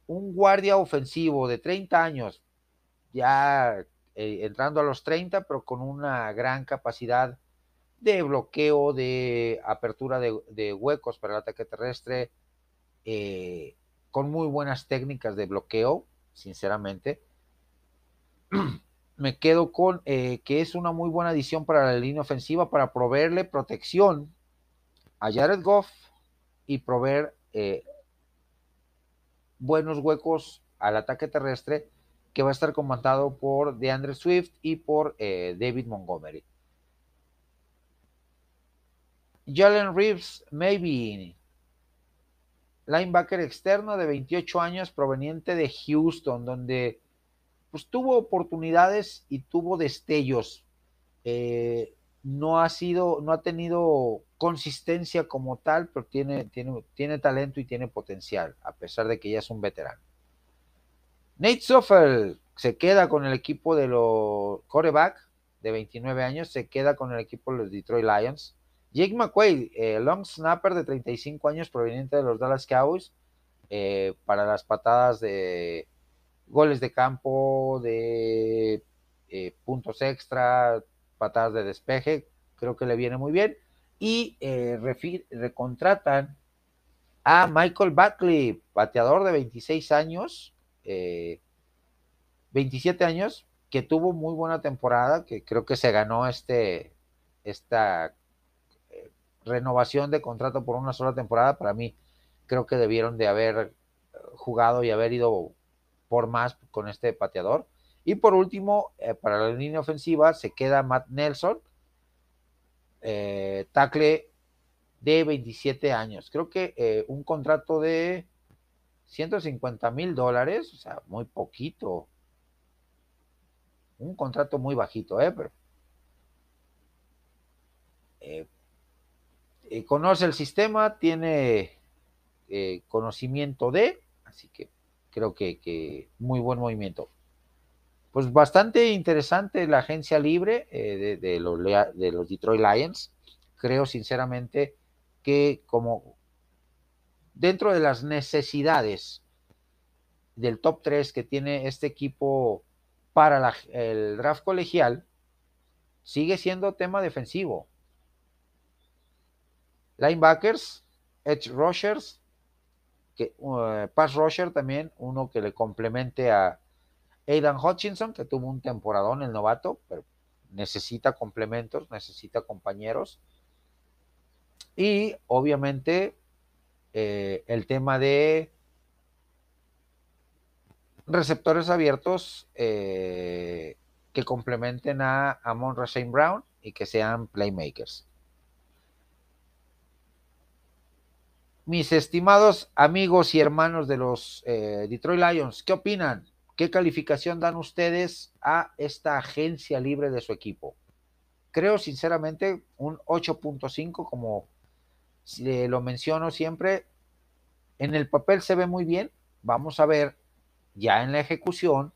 un guardia ofensivo de 30 años, ya eh, entrando a los 30, pero con una gran capacidad de bloqueo, de apertura de, huecos para el ataque terrestre, eh, con muy buenas técnicas de bloqueo, sinceramente. Me quedo con eh, que es una muy buena adición para la línea ofensiva para proveerle protección a Jared Goff y proveer buenos huecos al ataque terrestre que va a estar comandado por DeAndre Swift y por eh, David Montgomery. Jalen Reeves, maybe linebacker externo de 28 años proveniente de Houston, donde pues, tuvo oportunidades y tuvo destellos. Eh, no ha sido, no ha tenido consistencia como tal, pero tiene, tiene, tiene talento y tiene potencial, a pesar de que ya es un veterano. Nate Soffel se queda con el equipo de los coreback de 29 años, se queda con el equipo de los Detroit Lions. Jake McQuaid, eh, long snapper de 35 años proveniente de los Dallas Cowboys, eh, para las patadas de goles de campo, de eh, puntos extra, patadas de despeje, creo que le viene muy bien. Y recontratan a Michael Buckley, bateador de 26 años, 27 eh, años, que tuvo muy buena temporada, que creo que se ganó este, esta eh, renovación de contrato por una sola temporada. Para mí, creo que debieron de haber jugado y haber ido por más con este pateador. Y por último, eh, para la línea ofensiva se queda Matt Nelson, eh, tackle de 27 años. Creo que eh, un contrato de 150 mil dólares, o sea, muy poquito. Un contrato muy bajito, ¿eh? Pero, conoce el sistema, tiene conocimiento de, así que creo que muy buen movimiento pues bastante interesante la agencia libre eh, de, los, de los Detroit Lions. Creo sinceramente que como dentro de las necesidades del top 3 que tiene este equipo para el draft colegial, sigue siendo tema defensivo. Linebackers, edge rushers, que, uh, pass rusher también, uno que le complemente a, Aidan Hutchinson, que tuvo un temporadón el novato, pero necesita complementos, necesita compañeros. Y obviamente eh, el tema de receptores abiertos eh, que complementen a Amon Shane Brown y que sean playmakers. Mis estimados amigos y hermanos de los eh, Detroit Lions, ¿qué opinan? ¿Qué calificación dan ustedes a esta agencia libre de su equipo? Creo sinceramente un 8.5, como lo menciono siempre, en el papel se ve muy bien. Vamos a ver ya en la ejecución,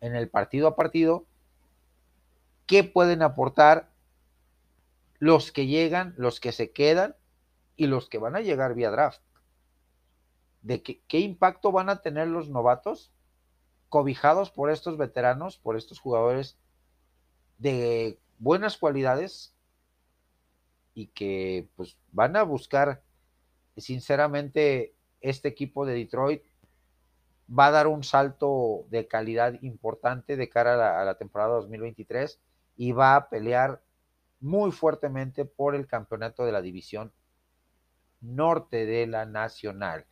en el partido a partido, qué pueden aportar los que llegan, los que se quedan y los que van a llegar vía draft. De qué impacto van a tener los novatos cobijados por estos veteranos, por estos jugadores de buenas cualidades y que pues van a buscar sinceramente este equipo de Detroit va a dar un salto de calidad importante de cara a la, temporada 2023 y va a pelear muy fuertemente por el campeonato de la división norte de la nacional.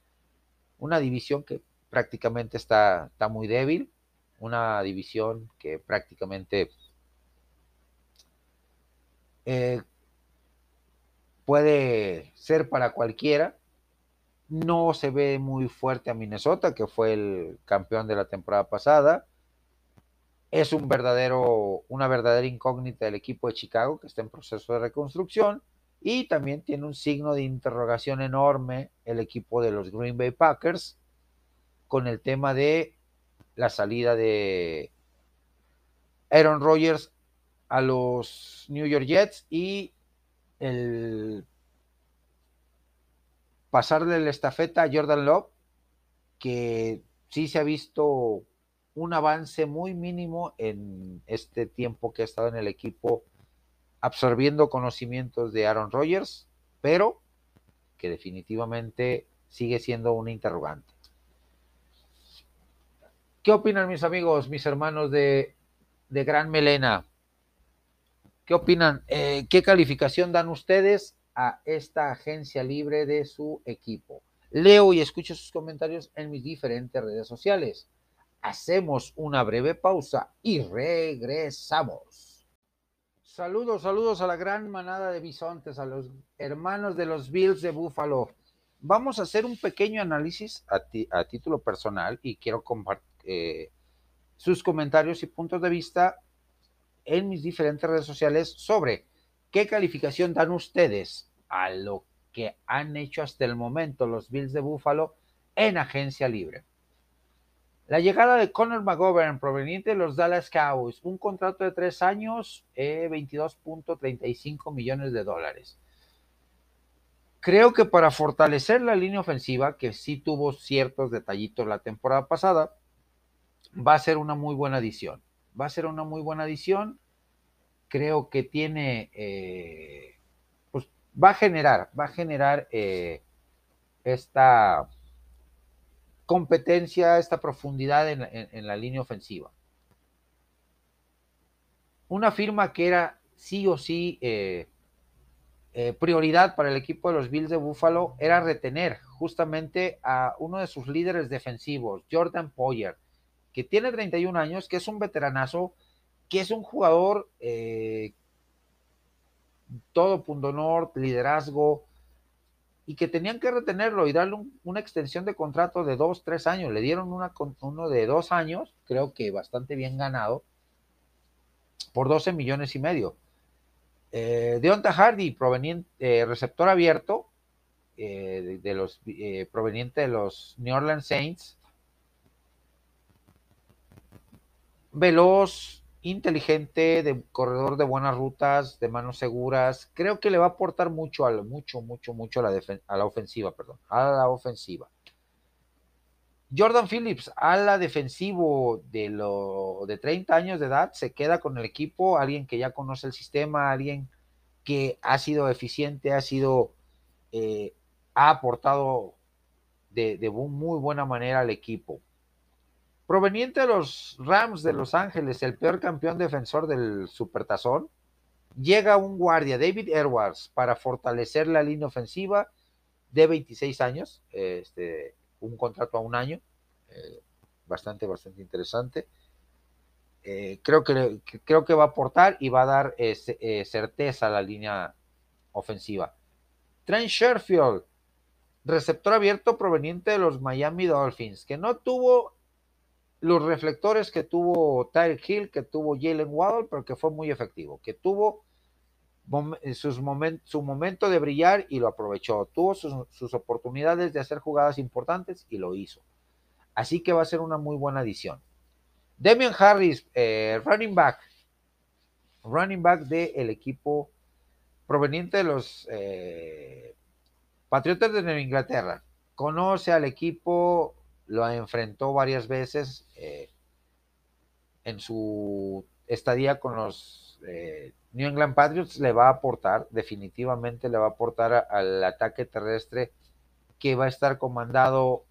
Una división que prácticamente está, está muy débil, una división que prácticamente eh, puede ser para cualquiera. No se ve muy fuerte a Minnesota, que fue el campeón de la temporada pasada. Es un verdadero, una verdadera incógnita del equipo de Chicago, que está en proceso de reconstrucción. Y también tiene un signo de interrogación enorme el equipo de los Green Bay Packers con el tema de la salida de Aaron Rodgers a los New York Jets y el pasarle la estafeta a Jordan Love, que sí se ha visto un avance muy mínimo en este tiempo que ha estado en el equipo absorbiendo conocimientos de Aaron Rodgers, pero que definitivamente sigue siendo una interrogante. ¿Qué opinan mis amigos, mis hermanos de, de Gran Melena? ¿Qué opinan? Eh, ¿Qué calificación dan ustedes a esta agencia libre de su equipo? Leo y escucho sus comentarios en mis diferentes redes sociales. Hacemos una breve pausa y regresamos. Saludos, saludos a la gran manada de bisontes, a los hermanos de los Bills de Buffalo. Vamos a hacer un pequeño análisis a, título personal y quiero compartir eh, sus comentarios y puntos de vista en mis diferentes redes sociales sobre qué calificación dan ustedes a lo que han hecho hasta el momento los Bills de Buffalo en agencia libre. La llegada de Conor McGovern proveniente de los Dallas Cowboys, un contrato de tres años, eh, 22.35 millones de dólares. Creo que para fortalecer la línea ofensiva, que sí tuvo ciertos detallitos la temporada pasada, va a ser una muy buena adición va a ser una muy buena adición. Creo que tiene, eh, pues va a generar, va a generar eh, esta competencia, esta profundidad en, la línea ofensiva. Una firma que era sí o sí eh, prioridad para el equipo de los Bills de Buffalo era retener justamente a uno de sus líderes defensivos, Jordan Poyer que tiene 31 años, que es un veteranazo, que es un jugador eh, todo punto norte, liderazgo, y que tenían que retenerlo y darle un, una extensión de contrato de dos, tres años. Le dieron una, uno de dos años, creo que bastante bien ganado, por 12 millones y medio. Eh, Deonta Hardy, proveniente, eh, receptor abierto, eh, de, los, proveniente de los New Orleans Saints, veloz, inteligente, de corredor de buenas rutas, de manos seguras. Creo que le va a aportar mucho, a mucho, mucho, mucho a la, a la ofensiva, perdón, a la ofensiva. Jordan Phillips, a la defensivo de, lo, de 30 años de edad, se queda con el equipo, alguien que ya conoce el sistema, alguien que ha sido eficiente, ha sido, eh, ha aportado de, de muy buena manera al equipo proveniente de los Rams de Los Ángeles, el peor campeón defensor del Supertazón, llega un guardia, David Edwards, para fortalecer la línea ofensiva de 26 años, este, un contrato a un año. Eh, bastante, bastante interesante. Eh, creo, que, creo que va a aportar y va a dar eh, certeza a la línea ofensiva. Trent Sherfield, receptor abierto proveniente de los Miami Dolphins, que no tuvo los reflectores que tuvo Tyreek Hill, que tuvo Jalen Waddle, pero que fue muy efectivo, que tuvo sus su momento de brillar y lo aprovechó, tuvo sus, oportunidades de hacer jugadas importantes y lo hizo. Así que va a ser una muy buena adición. Demian Harris, eh, running back, running back del equipo proveniente de los eh, Patriotas de Nueva Inglaterra. Conoce al equipo, lo enfrentó varias veces eh, en su estadía con los eh, New England Patriots. Le va a aportar, definitivamente le va a aportar al ataque terrestre que va a estar comandado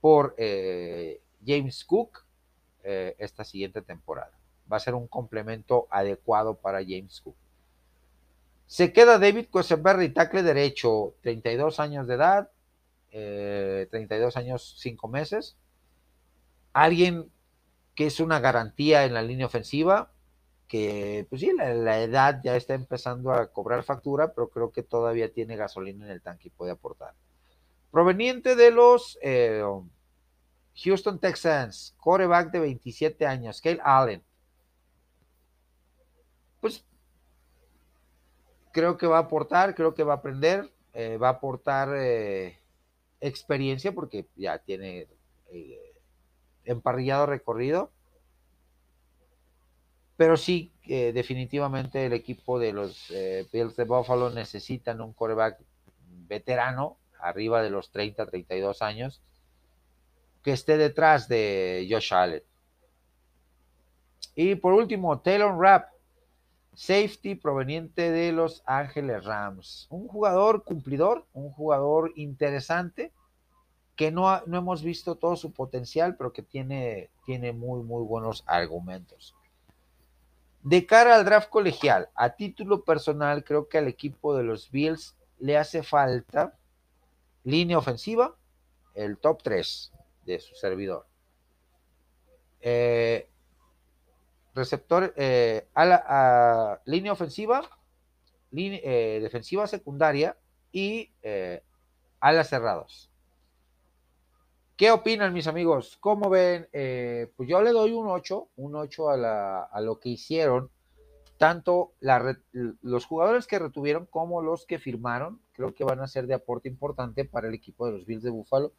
por eh, James Cook esta siguiente temporada. Va a ser un complemento adecuado para James Cook. Se queda David Quesenberry, tackle derecho, 32 años de edad, 32 eh, años, 5 meses. Alguien que es una garantía en la línea ofensiva, que pues sí, la, edad ya está empezando a cobrar factura, pero creo que todavía tiene gasolina en el tanque y puede aportar. Proveniente de los eh, Houston Texans, coreback de 27 años, Kyle Allen. Pues creo que va a aportar, creo que va a aprender, eh, va a aportar eh, experiencia porque ya tiene eh, emparrillado recorrido. Pero sí, definitivamente el equipo de los Bills de Buffalo necesitan un coreback veterano, arriba de los 30, 32 años, que esté detrás de Josh Allen. Y por último, Taylor Rapp, safety proveniente de Los Ángeles Rams. Un jugador cumplidor, un jugador interesante, que no, no hemos visto todo su potencial, pero que tiene, tiene muy, muy buenos argumentos. De cara al draft colegial, a título personal, creo que al equipo de los Bills le hace falta línea ofensiva, el top 3 de su servidor. Eh, receptor, eh, a la línea ofensiva, eh, defensiva secundaria y eh, alas cerrados. ¿Qué opinan mis amigos? ¿Cómo ven? pues yo le doy un 8, un 8 a, a lo que hicieron, tanto los jugadores que retuvieron como los que firmaron, creo que van a ser de aporte importante para el equipo de los Bills de Buffalo,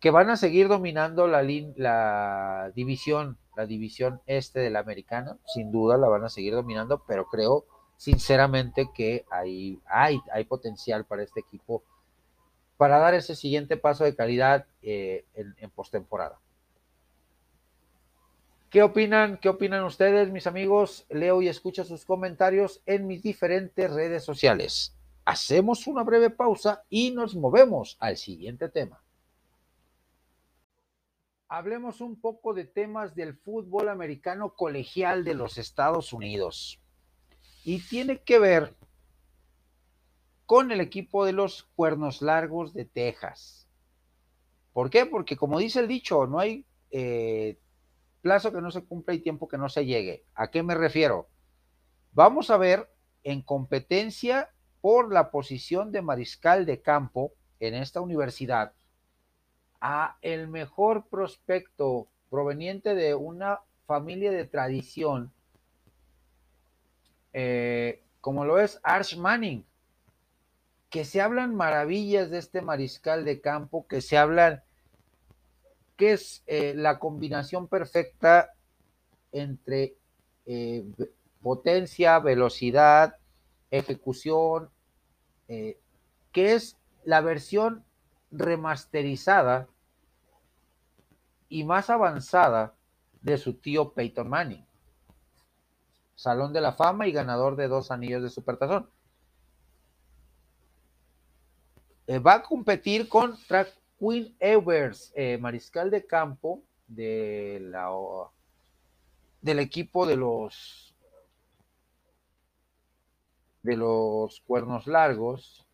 que van a seguir dominando la, la división la división este de la americana, sin duda la van a seguir dominando, pero creo sinceramente que hay, hay, hay potencial para este equipo para dar ese siguiente paso de calidad eh, en, en postemporada. ¿Qué opinan? ¿Qué opinan ustedes, mis amigos? Leo y escucho sus comentarios en mis diferentes redes sociales. Hacemos una breve pausa y nos movemos al siguiente tema hablemos un poco de temas del fútbol americano colegial de los Estados Unidos. Y tiene que ver con el equipo de los Cuernos Largos de Texas. ¿Por qué? Porque como dice el dicho, no hay eh, plazo que no se cumpla y tiempo que no se llegue. ¿A qué me refiero? Vamos a ver en competencia por la posición de mariscal de campo en esta universidad a el mejor prospecto proveniente de una familia de tradición, eh, como lo es Arch Manning, que se hablan maravillas de este mariscal de campo, que se hablan que es eh, la combinación perfecta entre eh, potencia, velocidad, ejecución, que es la versión remasterizada y más avanzada de su tío Peyton Manning. Salón de la Fama y ganador de dos anillos de Supertazón. Eh, va a competir contra Quinn Evers, eh, mariscal de campo de la, del equipo de los de los cuernos largos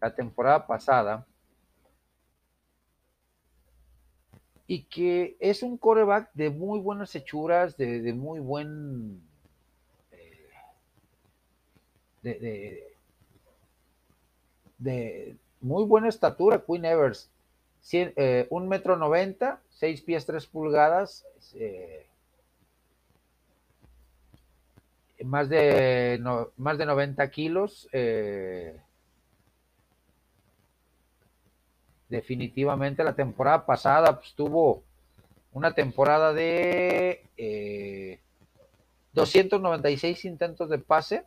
la temporada pasada. Y que es un coreback de muy buenas hechuras, de, muy buen... Eh, de, de, muy buena estatura, Queen Evers. Eh, un metro noventa, seis pies tres pulgadas, eh, más, de, más de 90 kilos. definitivamente la temporada pasada pues, tuvo una temporada de 296 eh, intentos de pase,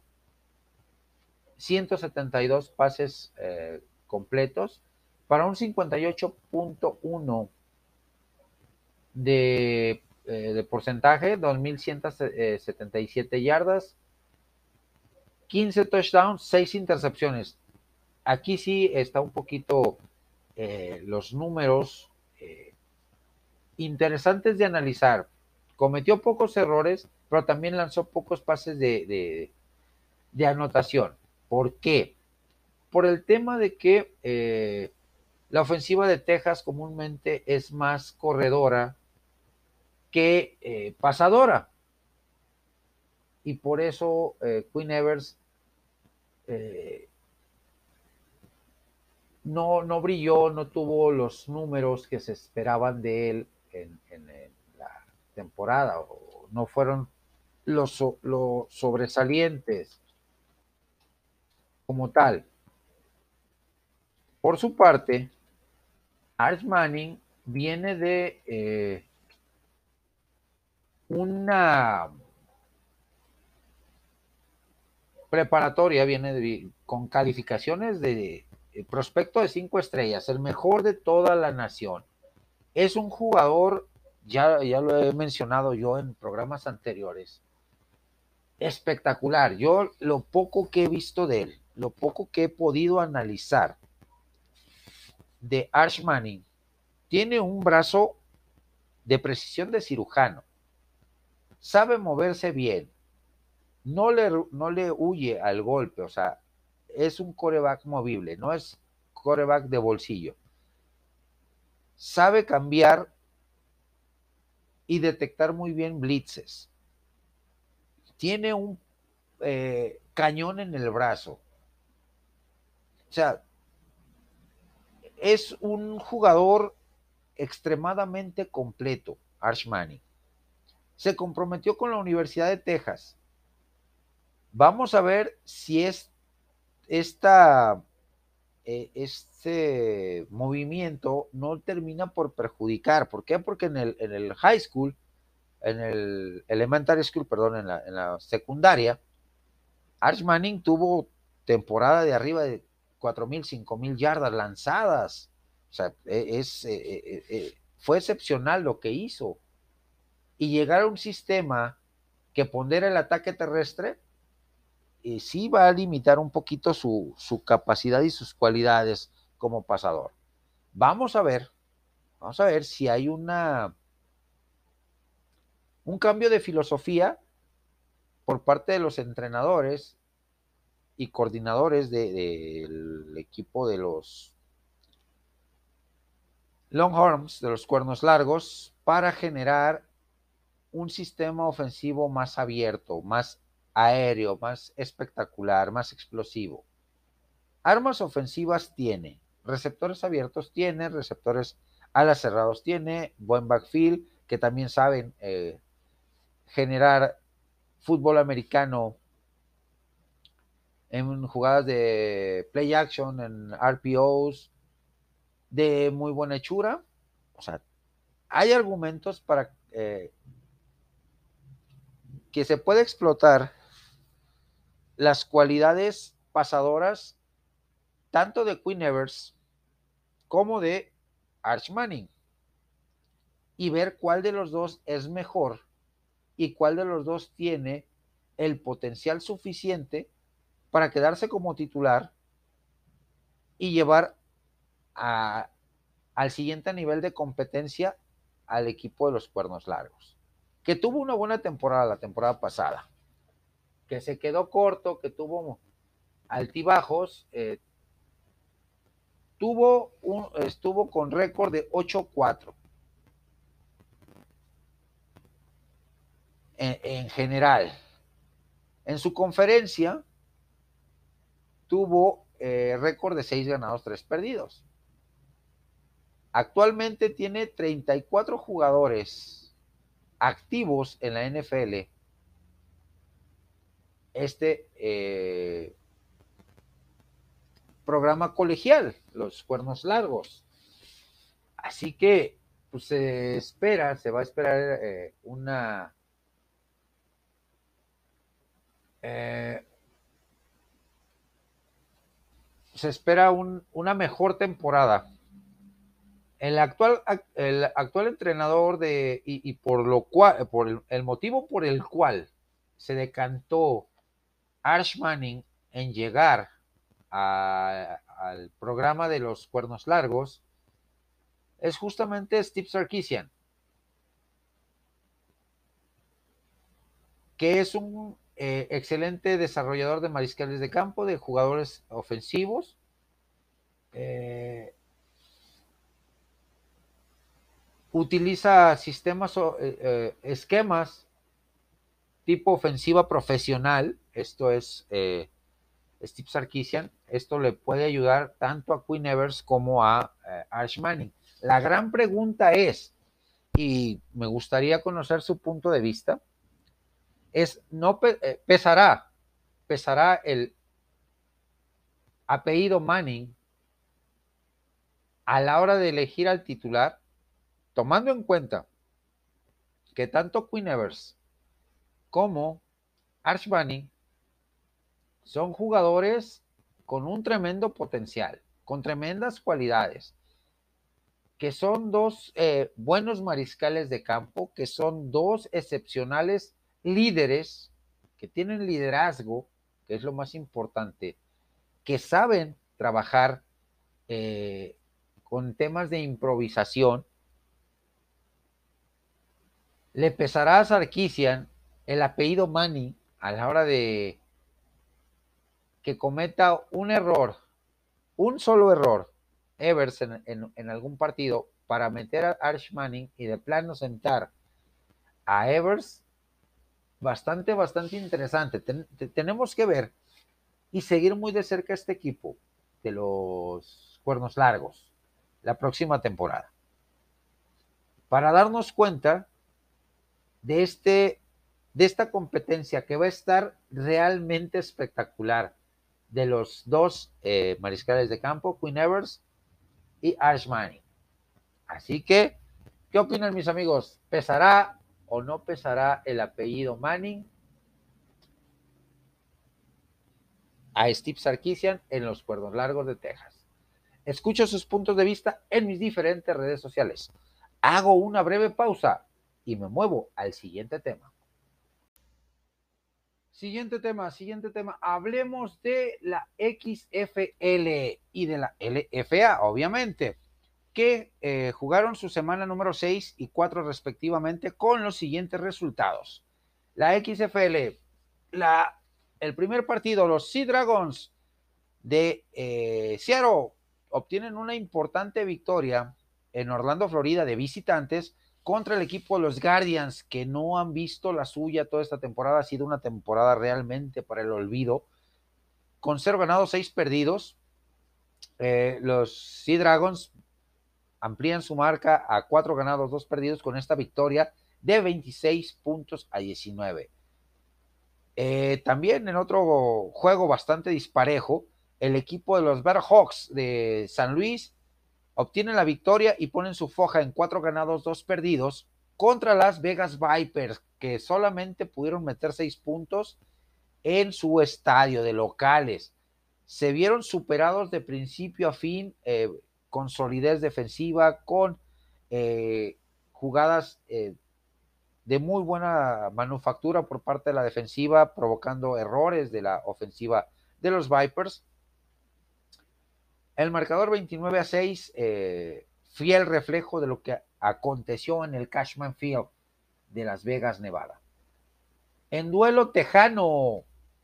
172 pases eh, completos para un 58.1 de, eh, de porcentaje, 2.177 yardas, 15 touchdowns, 6 intercepciones. Aquí sí está un poquito eh, los números eh, interesantes de analizar. Cometió pocos errores, pero también lanzó pocos pases de, anotación. ¿Por qué? Por el tema de que eh, la ofensiva de Texas comúnmente es más corredora que pasadora. Y por eso Queen Evers no, no brilló, no tuvo los números que se esperaban de él en, la temporada, o no fueron los, sobresalientes como tal. Por su parte, Arch Manning viene de eh, una preparatoria, viene con calificaciones de prospecto de cinco estrellas, el mejor de toda la nación. Es un jugador, ya, ya lo he mencionado yo en programas anteriores, espectacular. Yo lo poco que he visto de él, lo poco que he podido analizar de Arch Manning, tiene un brazo de precisión de cirujano. Sabe moverse bien. No le, no le huye al golpe, o sea, es un coreback movible, no es coreback de bolsillo. Sabe cambiar y detectar muy bien blitzes. Tiene un eh, cañón en el brazo. O sea, es un jugador extremadamente completo, Arch Manning. Se comprometió con la Universidad de Texas. Vamos a ver si es esta, eh, este movimiento no termina por perjudicar. ¿Por qué? Porque en el, en el high school, en el elementary school, perdón, en la, en la secundaria, Arch Manning tuvo temporada de arriba de 4.000, 5.000 yardas lanzadas. O sea, e, es, e, e, fue excepcional lo que hizo. Y llegar a un sistema que pondera el ataque terrestre, y sí va a limitar un poquito su, capacidad y sus cualidades como pasador. Vamos a ver, vamos a ver si hay una un cambio de filosofía por parte de los entrenadores y coordinadores del equipo de los Longhorns, de los cuernos largos, para generar un sistema ofensivo más abierto, más aéreo, más espectacular, más explosivo. Armas ofensivas tiene, receptores abiertos tiene, receptores alas cerrados tiene, buen backfield, que también saben eh, generar fútbol americano en jugadas de play action, en RPOs, de muy buena hechura. O sea, hay argumentos para eh, que se puede explotar las cualidades pasadoras tanto de Queen Evers como de Arch Manning y ver cuál de los dos es mejor y cuál de los dos tiene el potencial suficiente para quedarse como titular y llevar al siguiente nivel de competencia al equipo de los cuernos largos, que tuvo una buena temporada la temporada pasada, que se quedó corto, que tuvo altibajos, eh, tuvo un, estuvo con récord de 8-4. En general, en su conferencia, tuvo eh, récord de 6 ganados, 3 perdidos. Actualmente tiene 34 jugadores activos en la NFL. Este eh, programa colegial, los cuernos largos. Así que pues, se espera, se va a esperar eh, una se espera una mejor temporada. El actual, el actual entrenador de, y, por lo cual, por el, motivo por el cual se decantó Arch Manning en llegar al programa de los cuernos largos es justamente Steve Sarkisian, que es un eh, excelente desarrollador de mariscales de campo, de jugadores ofensivos. Eh, utiliza sistemas, eh, esquemas tipo ofensiva profesional. Esto es Steve Sarkisian. Esto le puede ayudar tanto a Queen Evers como a Arch Manning. La gran pregunta es, y me gustaría conocer su punto de vista, es, no eh, pesará, pesará el apellido Manning a la hora de elegir al titular, tomando en cuenta que tanto Queen Evers como Arch Manning son jugadores con un tremendo potencial, con tremendas cualidades, que son dos eh, buenos mariscales de campo, que son dos excepcionales líderes que tienen liderazgo, que es lo más importante, que saben trabajar eh, con temas de improvisación, le pesará a Sarkisian el apellido Manny a la hora de que cometa un error, un solo error, Evers en, algún partido para meter a Arch Manning y de plano sentar a Evers bastante, bastante interesante. tenemos que ver y seguir muy de cerca este equipo de los cuernos largos la próxima temporada. Para darnos cuenta de, este, de esta competencia que va a estar realmente espectacular de los dos eh, mariscales de campo, Queen Evers y Ash Así que, ¿qué opinan mis amigos? ¿Pesará o no pesará el apellido Manning a Steve Sarkisian en los Cuerdos Largos de Texas. Escucho sus puntos de vista en mis diferentes redes sociales. Hago una breve pausa y me muevo al siguiente tema. Siguiente tema, siguiente tema. Hablemos de la XFL y de la LFA, obviamente que eh, jugaron su semana número 6 y 4 respectivamente con los siguientes resultados. La XFL, la, el primer partido, los Sea Dragons de eh, Seattle obtienen una importante victoria en Orlando, Florida, de visitantes contra el equipo de los Guardians, que no han visto la suya toda esta temporada. Ha sido una temporada realmente para el olvido. Con cero ganados, seis perdidos. Eh, los Sea Dragons amplían su marca a cuatro ganados, dos perdidos con esta victoria de 26 puntos a 19. Eh, también en otro juego bastante disparejo, el equipo de los Bear Hawks de San Luis obtiene la victoria y ponen su foja en cuatro ganados, dos perdidos contra las Vegas Vipers, que solamente pudieron meter seis puntos en su estadio de locales. Se vieron superados de principio a fin. Eh, con solidez defensiva, con eh, jugadas eh, de muy buena manufactura por parte de la defensiva, provocando errores de la ofensiva de los Vipers. El marcador 29 a 6, eh, fiel reflejo de lo que aconteció en el Cashman Field de Las Vegas, Nevada. En duelo tejano,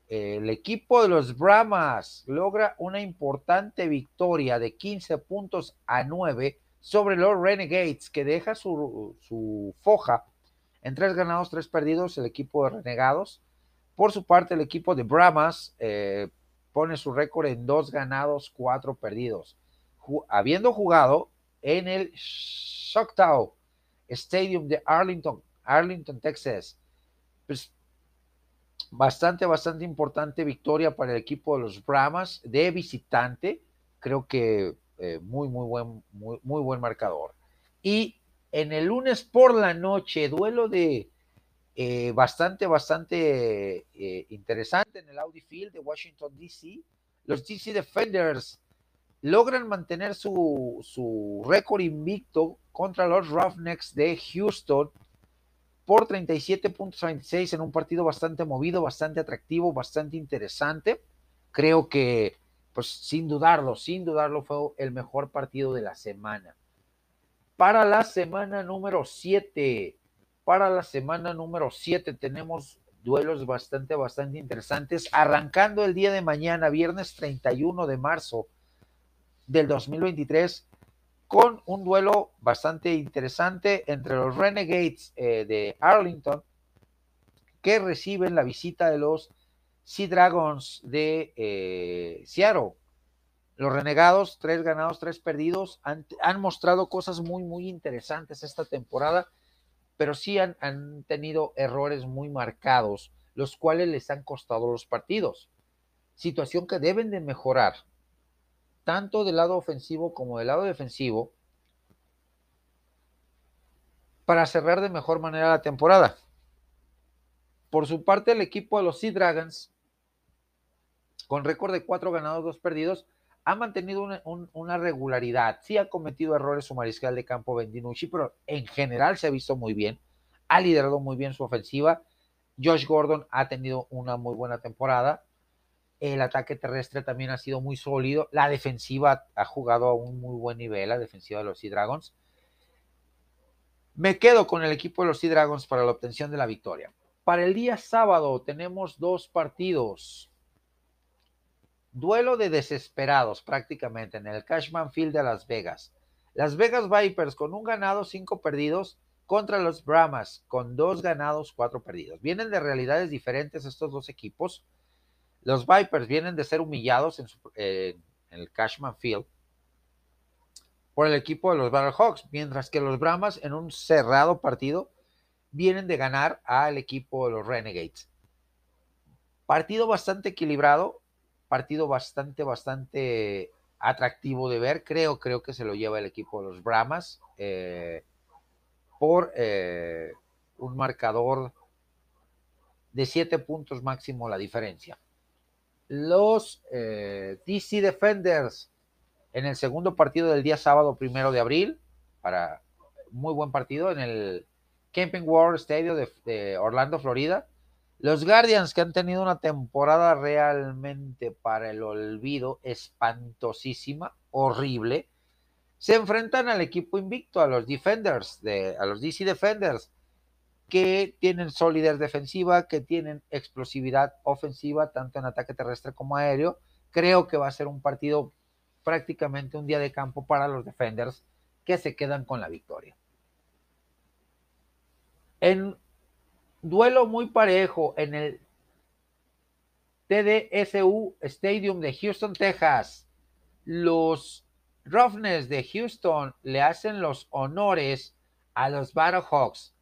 el equipo de los Brahmas logra una importante victoria de 15 puntos a 9 sobre los Renegades, que deja su, foja En tres ganados, tres perdidos, el equipo de Renegados. Por su parte, el equipo de Brahmas eh, pone su récord en dos ganados, cuatro perdidos. habiendo jugado en el Choctaw Stadium de Arlington, Arlington, Texas. Pues bastante, bastante importante victoria para el equipo de los Brahmas de visitante. Creo que eh, muy, muy buen, muy, muy buen marcador. Y en el lunes por la noche, duelo de eh, bastante, bastante eh, interesante en el Audi Field de Washington, D.C. Los DC Defenders logran mantener su, su récord invicto contra los Roughnecks de Houston por 37.26 en un partido bastante movido, bastante atractivo, bastante interesante. Creo que, pues sin dudarlo, sin dudarlo, fue el mejor partido de la semana. Para la semana número 7, para la semana número 7 tenemos duelos bastante, bastante interesantes. Arrancando el día de mañana, viernes 31 de marzo del 2023, con un duelo bastante interesante entre los Renegades eh, de Arlington, que reciben la visita de los Sea Dragons de eh, Seattle. Los renegados, tres ganados, tres perdidos, han, mostrado cosas muy, muy interesantes esta temporada, pero sí han, han tenido errores muy marcados, los cuales les han costado los partidos. Situación que deben de mejorar tanto del lado ofensivo como del lado defensivo, para cerrar de mejor manera la temporada. Por su parte, el equipo de los Sea Dragons, con récord de cuatro ganados, dos perdidos, ha mantenido una, regularidad. Sí ha cometido errores su mariscal de campo Bendinucci, pero en general se ha visto muy bien. Ha liderado muy bien su ofensiva. Josh Gordon ha tenido una muy buena temporada. El ataque terrestre también ha sido muy sólido. La defensiva ha jugado a un muy buen nivel, la defensiva de los Sea Dragons. Me quedo con el equipo de los Sea Dragons para la obtención de la victoria. Para el día sábado tenemos dos partidos. Duelo de desesperados prácticamente en el Cashman Field de Las Vegas. Las Vegas Vipers con un ganado, cinco perdidos contra los Brahmas con dos ganados, cuatro perdidos. Vienen de realidades diferentes estos dos equipos. Los Vipers vienen de ser humillados en, el Cashman Field por el equipo de los Battlehawks, mientras que los Brahmas en un cerrado partido vienen de ganar al equipo de los Renegades. Partido bastante equilibrado, partido bastante, bastante atractivo de ver. Creo, creo que se lo lleva el equipo de los Brahmas eh, por eh, un marcador de siete puntos máximo la diferencia los eh, DC Defenders en el segundo partido del día sábado primero de abril, para muy buen partido en el Camping World Stadium de, Orlando, Florida. Los Guardians, que han tenido una temporada realmente para el olvido, espantosísima, horrible, se enfrentan al equipo invicto, a los Defenders, de, a los DC Defenders, que tienen solidez defensiva, que tienen explosividad ofensiva, tanto en ataque terrestre como aéreo. Creo que va a ser un partido prácticamente un día de campo para los defenders que se quedan con la victoria. En duelo muy parejo en el TDSU Stadium de Houston, Texas, los Roughnecks de Houston le hacen los honores a los Battlehawks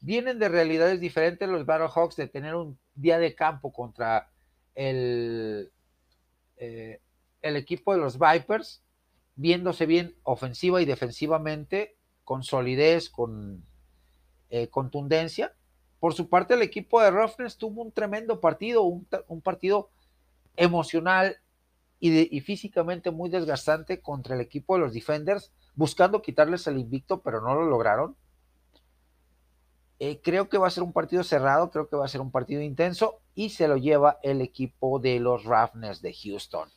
vienen de realidades diferentes los Battlehawks de tener un día de campo contra el, eh, el equipo de los Vipers, viéndose bien ofensiva y defensivamente, con solidez, con eh, contundencia. Por su parte, el equipo de Roughnecks tuvo un tremendo partido, un, partido emocional y, físicamente muy desgastante contra el equipo de los Defenders, buscando quitarles el invicto, pero no lo lograron. Eh, creo que va a ser un partido cerrado, creo que va a ser un partido intenso y se lo lleva el equipo de los Roughnecks de Houston.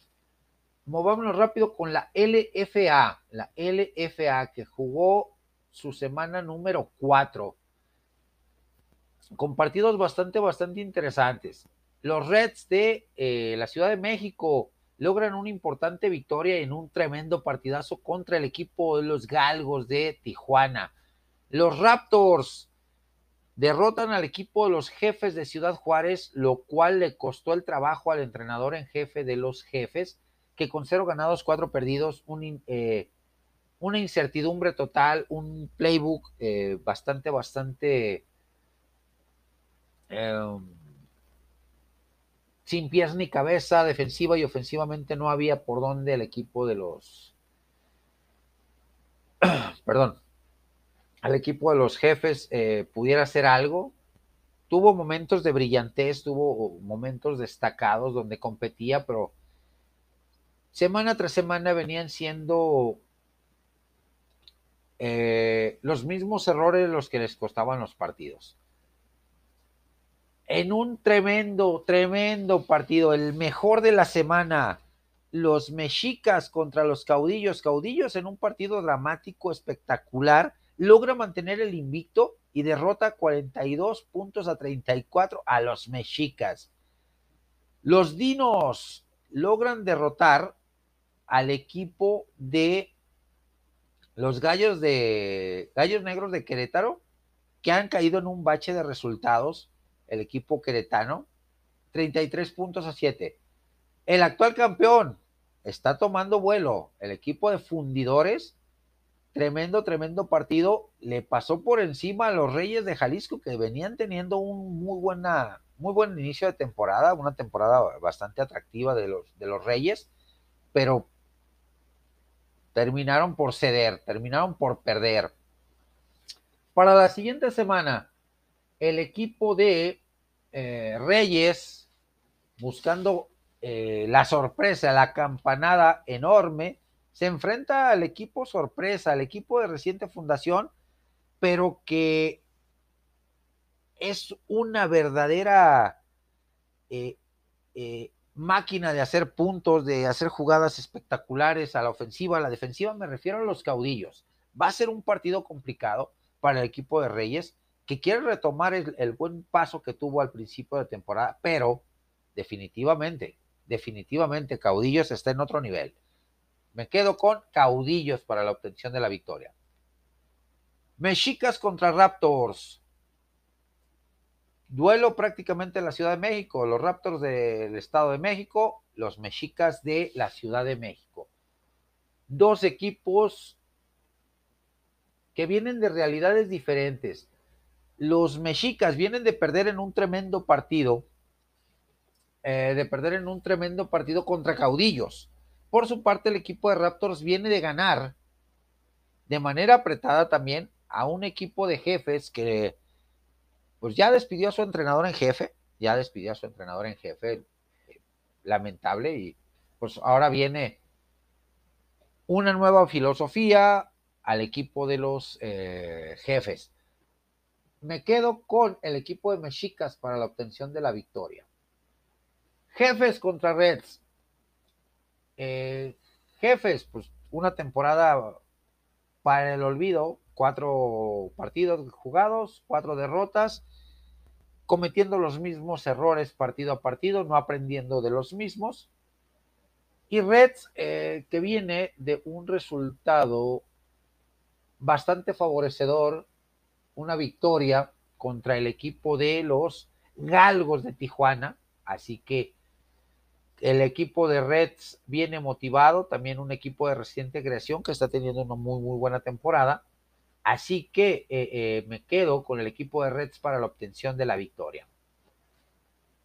Movámonos rápido con la LFA, la LFA que jugó su semana número 4 con partidos bastante, bastante interesantes. Los Reds de eh, la Ciudad de México logran una importante victoria en un tremendo partidazo contra el equipo de los Galgos de Tijuana. Los Raptors Derrotan al equipo de los jefes de Ciudad Juárez, lo cual le costó el trabajo al entrenador en jefe de los jefes, que con cero ganados, cuatro perdidos, eh, una incertidumbre total, un playbook eh, bastante, bastante em, sin pies ni cabeza, defensiva y ofensivamente no había por dónde el equipo de los, perdón, al equipo de los jefes eh, pudiera hacer algo. Tuvo momentos de brillantez, tuvo momentos destacados donde competía, pero semana tras semana venían siendo eh, los mismos errores los que les costaban los partidos. En un tremendo, tremendo partido, el mejor de la semana, los mexicas contra los caudillos, caudillos en un partido dramático, espectacular, logra mantener el invicto y derrota 42 puntos a 34 a los mexicas. Los dinos logran derrotar al equipo de los gallos de gallos negros de Querétaro que han caído en un bache de resultados el equipo queretano 33 puntos a 7 el actual campeón está tomando vuelo el equipo de fundidores tremendo, tremendo partido. Le pasó por encima a los Reyes de Jalisco que venían teniendo un muy buena, muy buen inicio de temporada, una temporada bastante atractiva de los, de los Reyes, pero terminaron por ceder, terminaron por perder. Para la siguiente semana, el equipo de eh, Reyes, buscando eh, la sorpresa, la campanada enorme, se enfrenta al equipo sorpresa, al equipo de reciente fundación, pero que es una verdadera eh, eh, máquina de hacer puntos, de hacer jugadas espectaculares a la ofensiva, a la defensiva, me refiero a los caudillos. Va a ser un partido complicado para el equipo de Reyes, que quiere retomar el, el buen paso que tuvo al principio de temporada, pero definitivamente, definitivamente Caudillos está en otro nivel. Me quedo con caudillos para la obtención de la victoria. Mexicas contra Raptors. Duelo prácticamente en la Ciudad de México. Los Raptors del Estado de México, los Mexicas de la Ciudad de México. Dos equipos que vienen de realidades diferentes. Los Mexicas vienen de perder en un tremendo partido, eh, de perder en un tremendo partido contra Caudillos. Por su parte, el equipo de Raptors viene de ganar de manera apretada también a un equipo de jefes que pues ya despidió a su entrenador en jefe, ya despidió a su entrenador en jefe, lamentable, y pues ahora viene una nueva filosofía al equipo de los eh, jefes. Me quedo con el equipo de Mexicas para la obtención de la victoria. Jefes contra Reds. Eh, jefes, pues una temporada para el olvido, cuatro partidos jugados, cuatro derrotas, cometiendo los mismos errores partido a partido, no aprendiendo de los mismos. Y Reds, eh, que viene de un resultado bastante favorecedor, una victoria contra el equipo de los Galgos de Tijuana, así que el equipo de Reds viene motivado, también un equipo de reciente creación que está teniendo una muy, muy buena temporada. Así que eh, eh, me quedo con el equipo de Reds para la obtención de la victoria.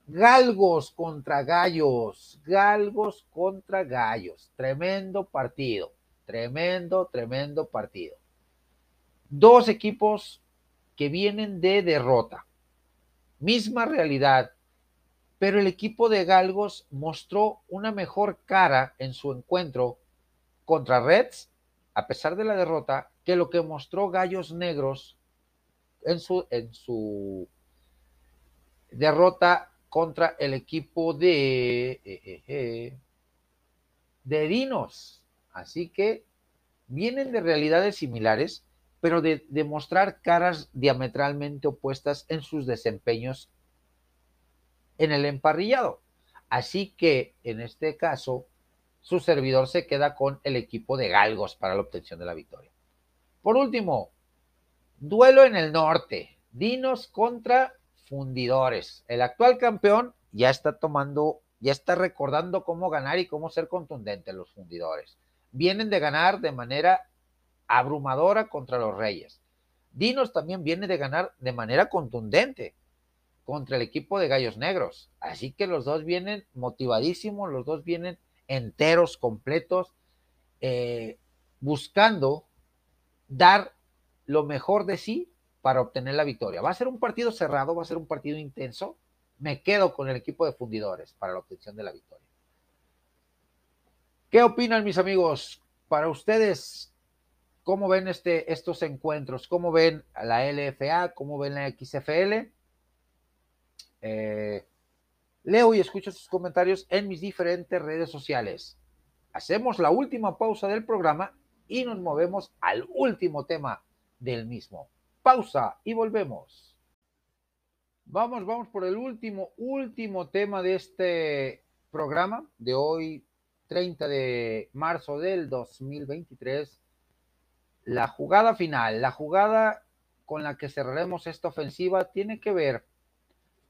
Galgos contra Gallos, Galgos contra Gallos. Tremendo partido, tremendo, tremendo partido. Dos equipos que vienen de derrota. Misma realidad, pero el equipo de Galgos mostró una mejor cara en su encuentro contra Reds, a pesar de la derrota, que lo que mostró Gallos Negros en su, derrota contra el equipo de, eh, eh, eh, de Dinos. Así que vienen de realidades similares, pero de, de mostrar caras diametralmente opuestas en sus desempeños en el emparrillado. Así que en este caso, su servidor se queda con el equipo de Galgos para la obtención de la victoria. Por último, duelo en el norte. Dinos contra Fundidores. El actual campeón ya está tomando, ya está recordando cómo ganar y cómo ser contundente los Fundidores. Vienen de ganar de manera abrumadora contra los Reyes. Dinos también viene de ganar de manera contundente contra el equipo de Gallos Negros. Así que los dos vienen motivadísimos, los dos vienen enteros, completos, eh, buscando dar lo mejor de sí para obtener la victoria. Va a ser un partido cerrado, va a ser un partido intenso. Me quedo con el equipo de fundidores para la obtención de la victoria. ¿Qué opinan mis amigos? Para ustedes, ¿cómo ven este, estos encuentros? ¿Cómo ven a la LFA? ¿Cómo ven la XFL? Eh, leo y escucho sus comentarios en mis diferentes redes sociales. Hacemos la última pausa del programa y nos movemos al último tema del mismo. Pausa y volvemos. Vamos, vamos por el último, último tema de este programa de hoy, 30 de marzo del 2023. La jugada final, la jugada con la que cerraremos esta ofensiva tiene que ver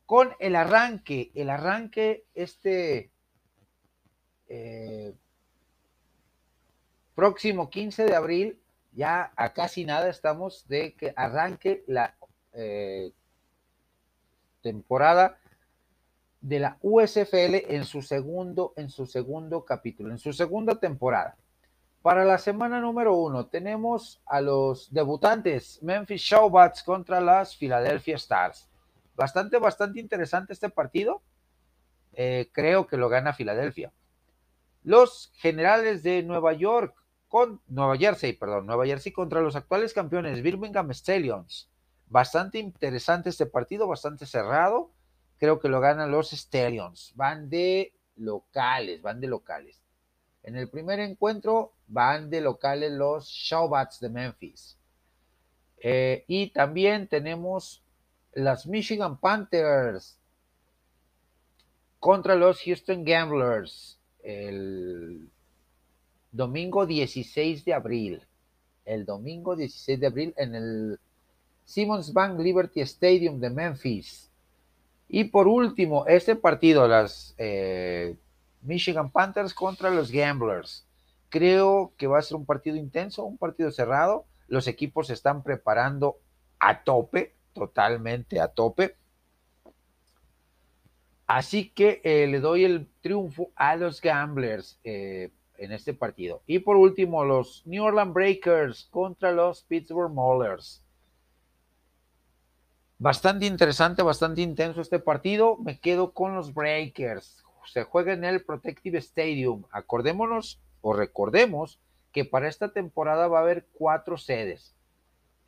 con el arranque, el arranque este eh, próximo 15 de abril, ya a casi nada estamos de que arranque la eh, temporada de la USFL en su segundo, en su segundo capítulo, en su segunda temporada. Para la semana número uno tenemos a los debutantes Memphis Showbats contra las Philadelphia Stars. Bastante, bastante interesante este partido. Eh, creo que lo gana Filadelfia. Los generales de Nueva York con Nueva Jersey, perdón, Nueva Jersey contra los actuales campeones Birmingham Stallions. Bastante interesante este partido, bastante cerrado. Creo que lo ganan los Stallions. Van de locales, van de locales. En el primer encuentro van de locales los Showbats de Memphis. Eh, y también tenemos las Michigan Panthers contra los Houston Gamblers el domingo 16 de abril. El domingo 16 de abril en el Simmons Bank Liberty Stadium de Memphis. Y por último, este partido, las eh, Michigan Panthers contra los Gamblers. Creo que va a ser un partido intenso, un partido cerrado. Los equipos se están preparando a tope totalmente a tope. Así que eh, le doy el triunfo a los Gamblers eh, en este partido. Y por último, los New Orleans Breakers contra los Pittsburgh Maulers. Bastante interesante, bastante intenso este partido. Me quedo con los Breakers. Se juega en el Protective Stadium. Acordémonos o recordemos que para esta temporada va a haber cuatro sedes.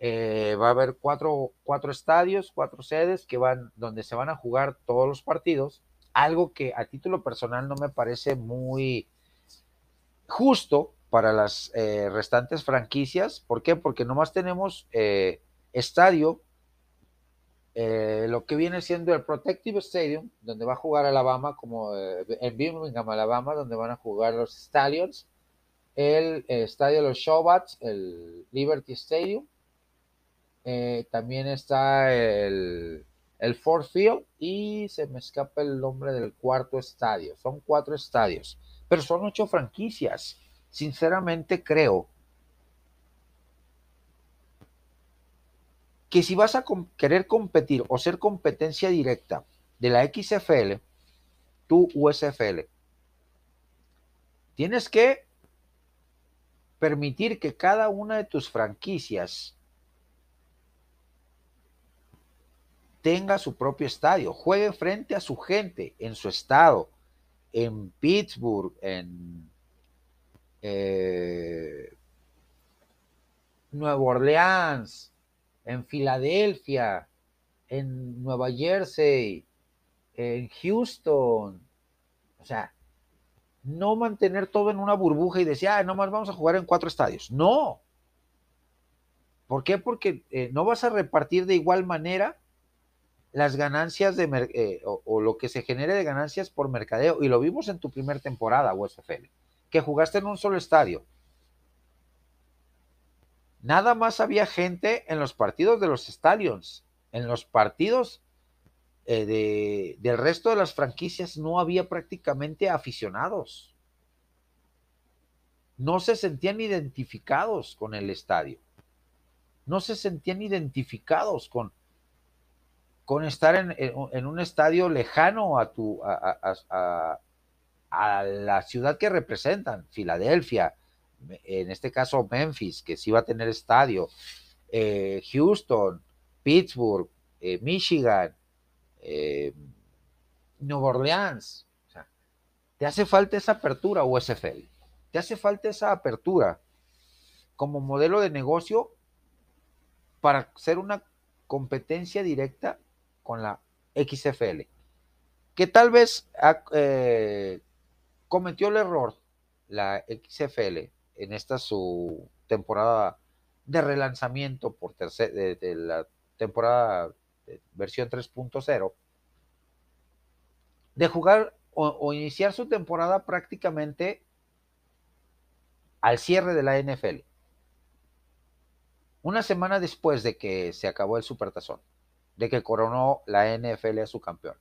Eh, va a haber cuatro, cuatro, estadios, cuatro sedes que van, donde se van a jugar todos los partidos. Algo que a título personal no me parece muy justo para las eh, restantes franquicias. ¿Por qué? Porque nomás tenemos eh, estadio, lo que viene siendo el Protective Stadium, donde va a jugar Alabama, como en Birmingham, Alabama, donde van a jugar los Stallions, el estadio de los Showbats, el Liberty Stadium, eh, también está el, el Ford Field y se me escapa el nombre del cuarto estadio. Son cuatro estadios, pero son ocho franquicias. Sinceramente creo que si vas a querer competir o ser competencia directa de la XFL, tu USFL, tienes que permitir que cada una de tus franquicias tenga su propio estadio, juegue frente a su gente en su estado, en Pittsburgh, en eh, Nueva Orleans, en Filadelfia, en Nueva Jersey, en Houston. O sea, no mantener todo en una burbuja y decir, ah, nomás vamos a jugar en cuatro estadios. No. ¿Por qué? Porque eh, no vas a repartir de igual manera las ganancias de eh, o, lo que se genere de ganancias por mercadeo. Y lo vimos en tu primer temporada, USFL, que jugaste en un solo estadio. Nada más había gente en los partidos de los Stallions. En los partidos eh, del resto de las franquicias no había prácticamente aficionados. No se sentían identificados con el estadio. No se sentían identificados con, con estar en, un estadio lejano a, tu, a, la ciudad que representan, Filadelfia, en este caso Memphis, que sí va a tener estadio, eh, Houston, Pittsburgh, eh, Michigan, eh, Nueva Orleans. te hace falta esa apertura, USFL. Te hace falta esa apertura como modelo de negocio para ser una competencia directa con la XFL. Que tal vez eh, cometió el error la XFL en esta su temporada de relanzamiento por de la temporada versión 3.0, de jugar o, iniciar su temporada prácticamente al cierre de la NFL. Una semana después de que se acabó el Supertazón, de que coronó la NFL a su campeón.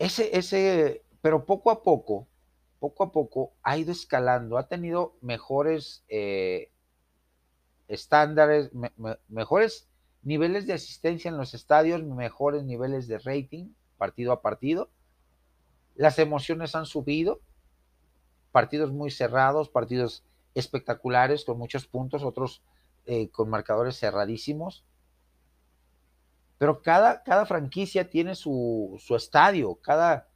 Ese, ese, pero poco a poco, poco a poco ha ido escalando, ha tenido mejores eh, estándares, mejores niveles de asistencia en los estadios, mejores niveles de rating partido a partido. Las emociones han subido, partidos muy cerrados, partidos espectaculares con muchos puntos, otros eh, con marcadores cerradísimos. Pero cada, cada franquicia tiene su, estadio, cada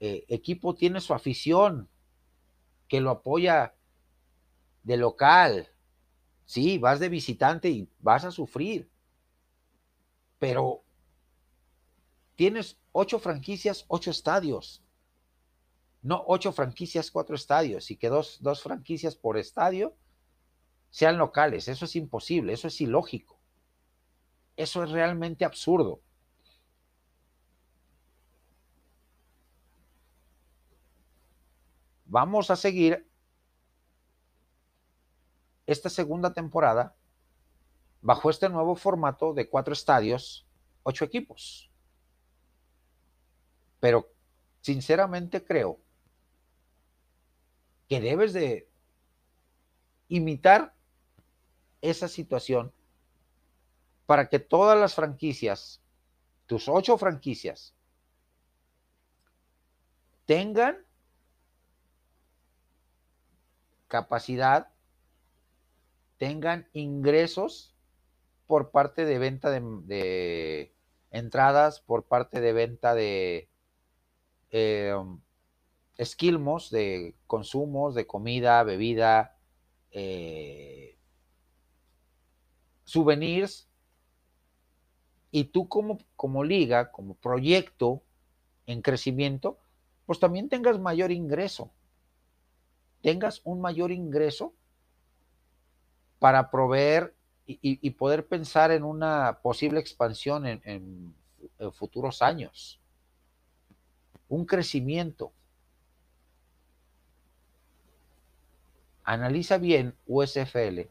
eh, equipo tiene su afición que lo apoya de local, Sí, vas de visitante y vas a sufrir. Pero tienes ocho franquicias, ocho estadios. No ocho franquicias, cuatro estadios. Y que dos, dos franquicias por estadio sean locales. Eso es imposible, eso es ilógico. Eso es realmente absurdo. Vamos a seguir esta segunda temporada bajo este nuevo formato de cuatro estadios, ocho equipos. Pero sinceramente creo que debes de imitar esa situación para que todas las franquicias, tus ocho franquicias, tengan capacidad tengan ingresos por parte de venta de, entradas, por parte de venta de eh, esquilmos, de consumos, de comida, bebida, eh, souvenirs. Y tú como, como liga, como proyecto en crecimiento, pues también tengas mayor ingreso. Tengas un mayor ingreso para proveer y, poder pensar en una posible expansión en, futuros años. Un crecimiento. Analiza bien USFL,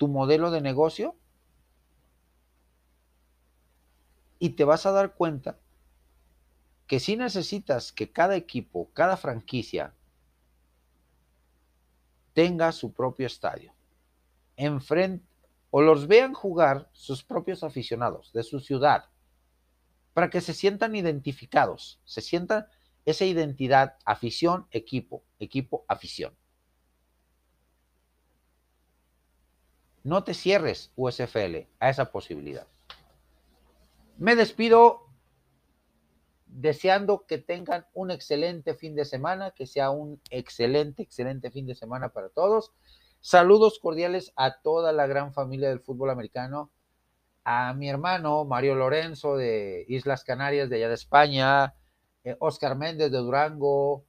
tu modelo de negocio y te vas a dar cuenta que si necesitas que cada equipo, cada franquicia tenga su propio estadio. Enfrente, o los vean jugar sus propios aficionados de su ciudad, para que se sientan identificados, se sientan esa identidad, afición, equipo, equipo, afición. No te cierres, USFL, a esa posibilidad. Me despido deseando que tengan un excelente fin de semana, que sea un excelente, excelente fin de semana para todos. Saludos cordiales a toda la gran familia del fútbol americano, a mi hermano Mario Lorenzo de Islas Canarias, de allá de España, Oscar eh, Méndez de Durango,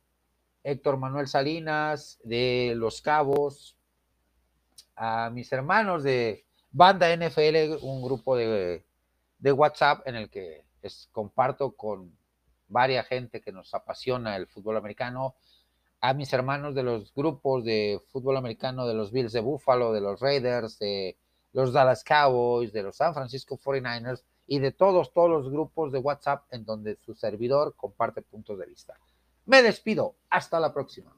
Héctor Manuel Salinas de Los Cabos, a mis hermanos de Banda NFL, un grupo de, de WhatsApp en el que comparto con varias gente que nos apasiona el fútbol americano, a mis hermanos de los grupos de fútbol americano de los Bills de Buffalo, de los Raiders, de los Dallas Cowboys, de los San Francisco 49ers y de todos, todos los grupos de WhatsApp en donde su servidor comparte puntos de vista. Me despido. Hasta la próxima.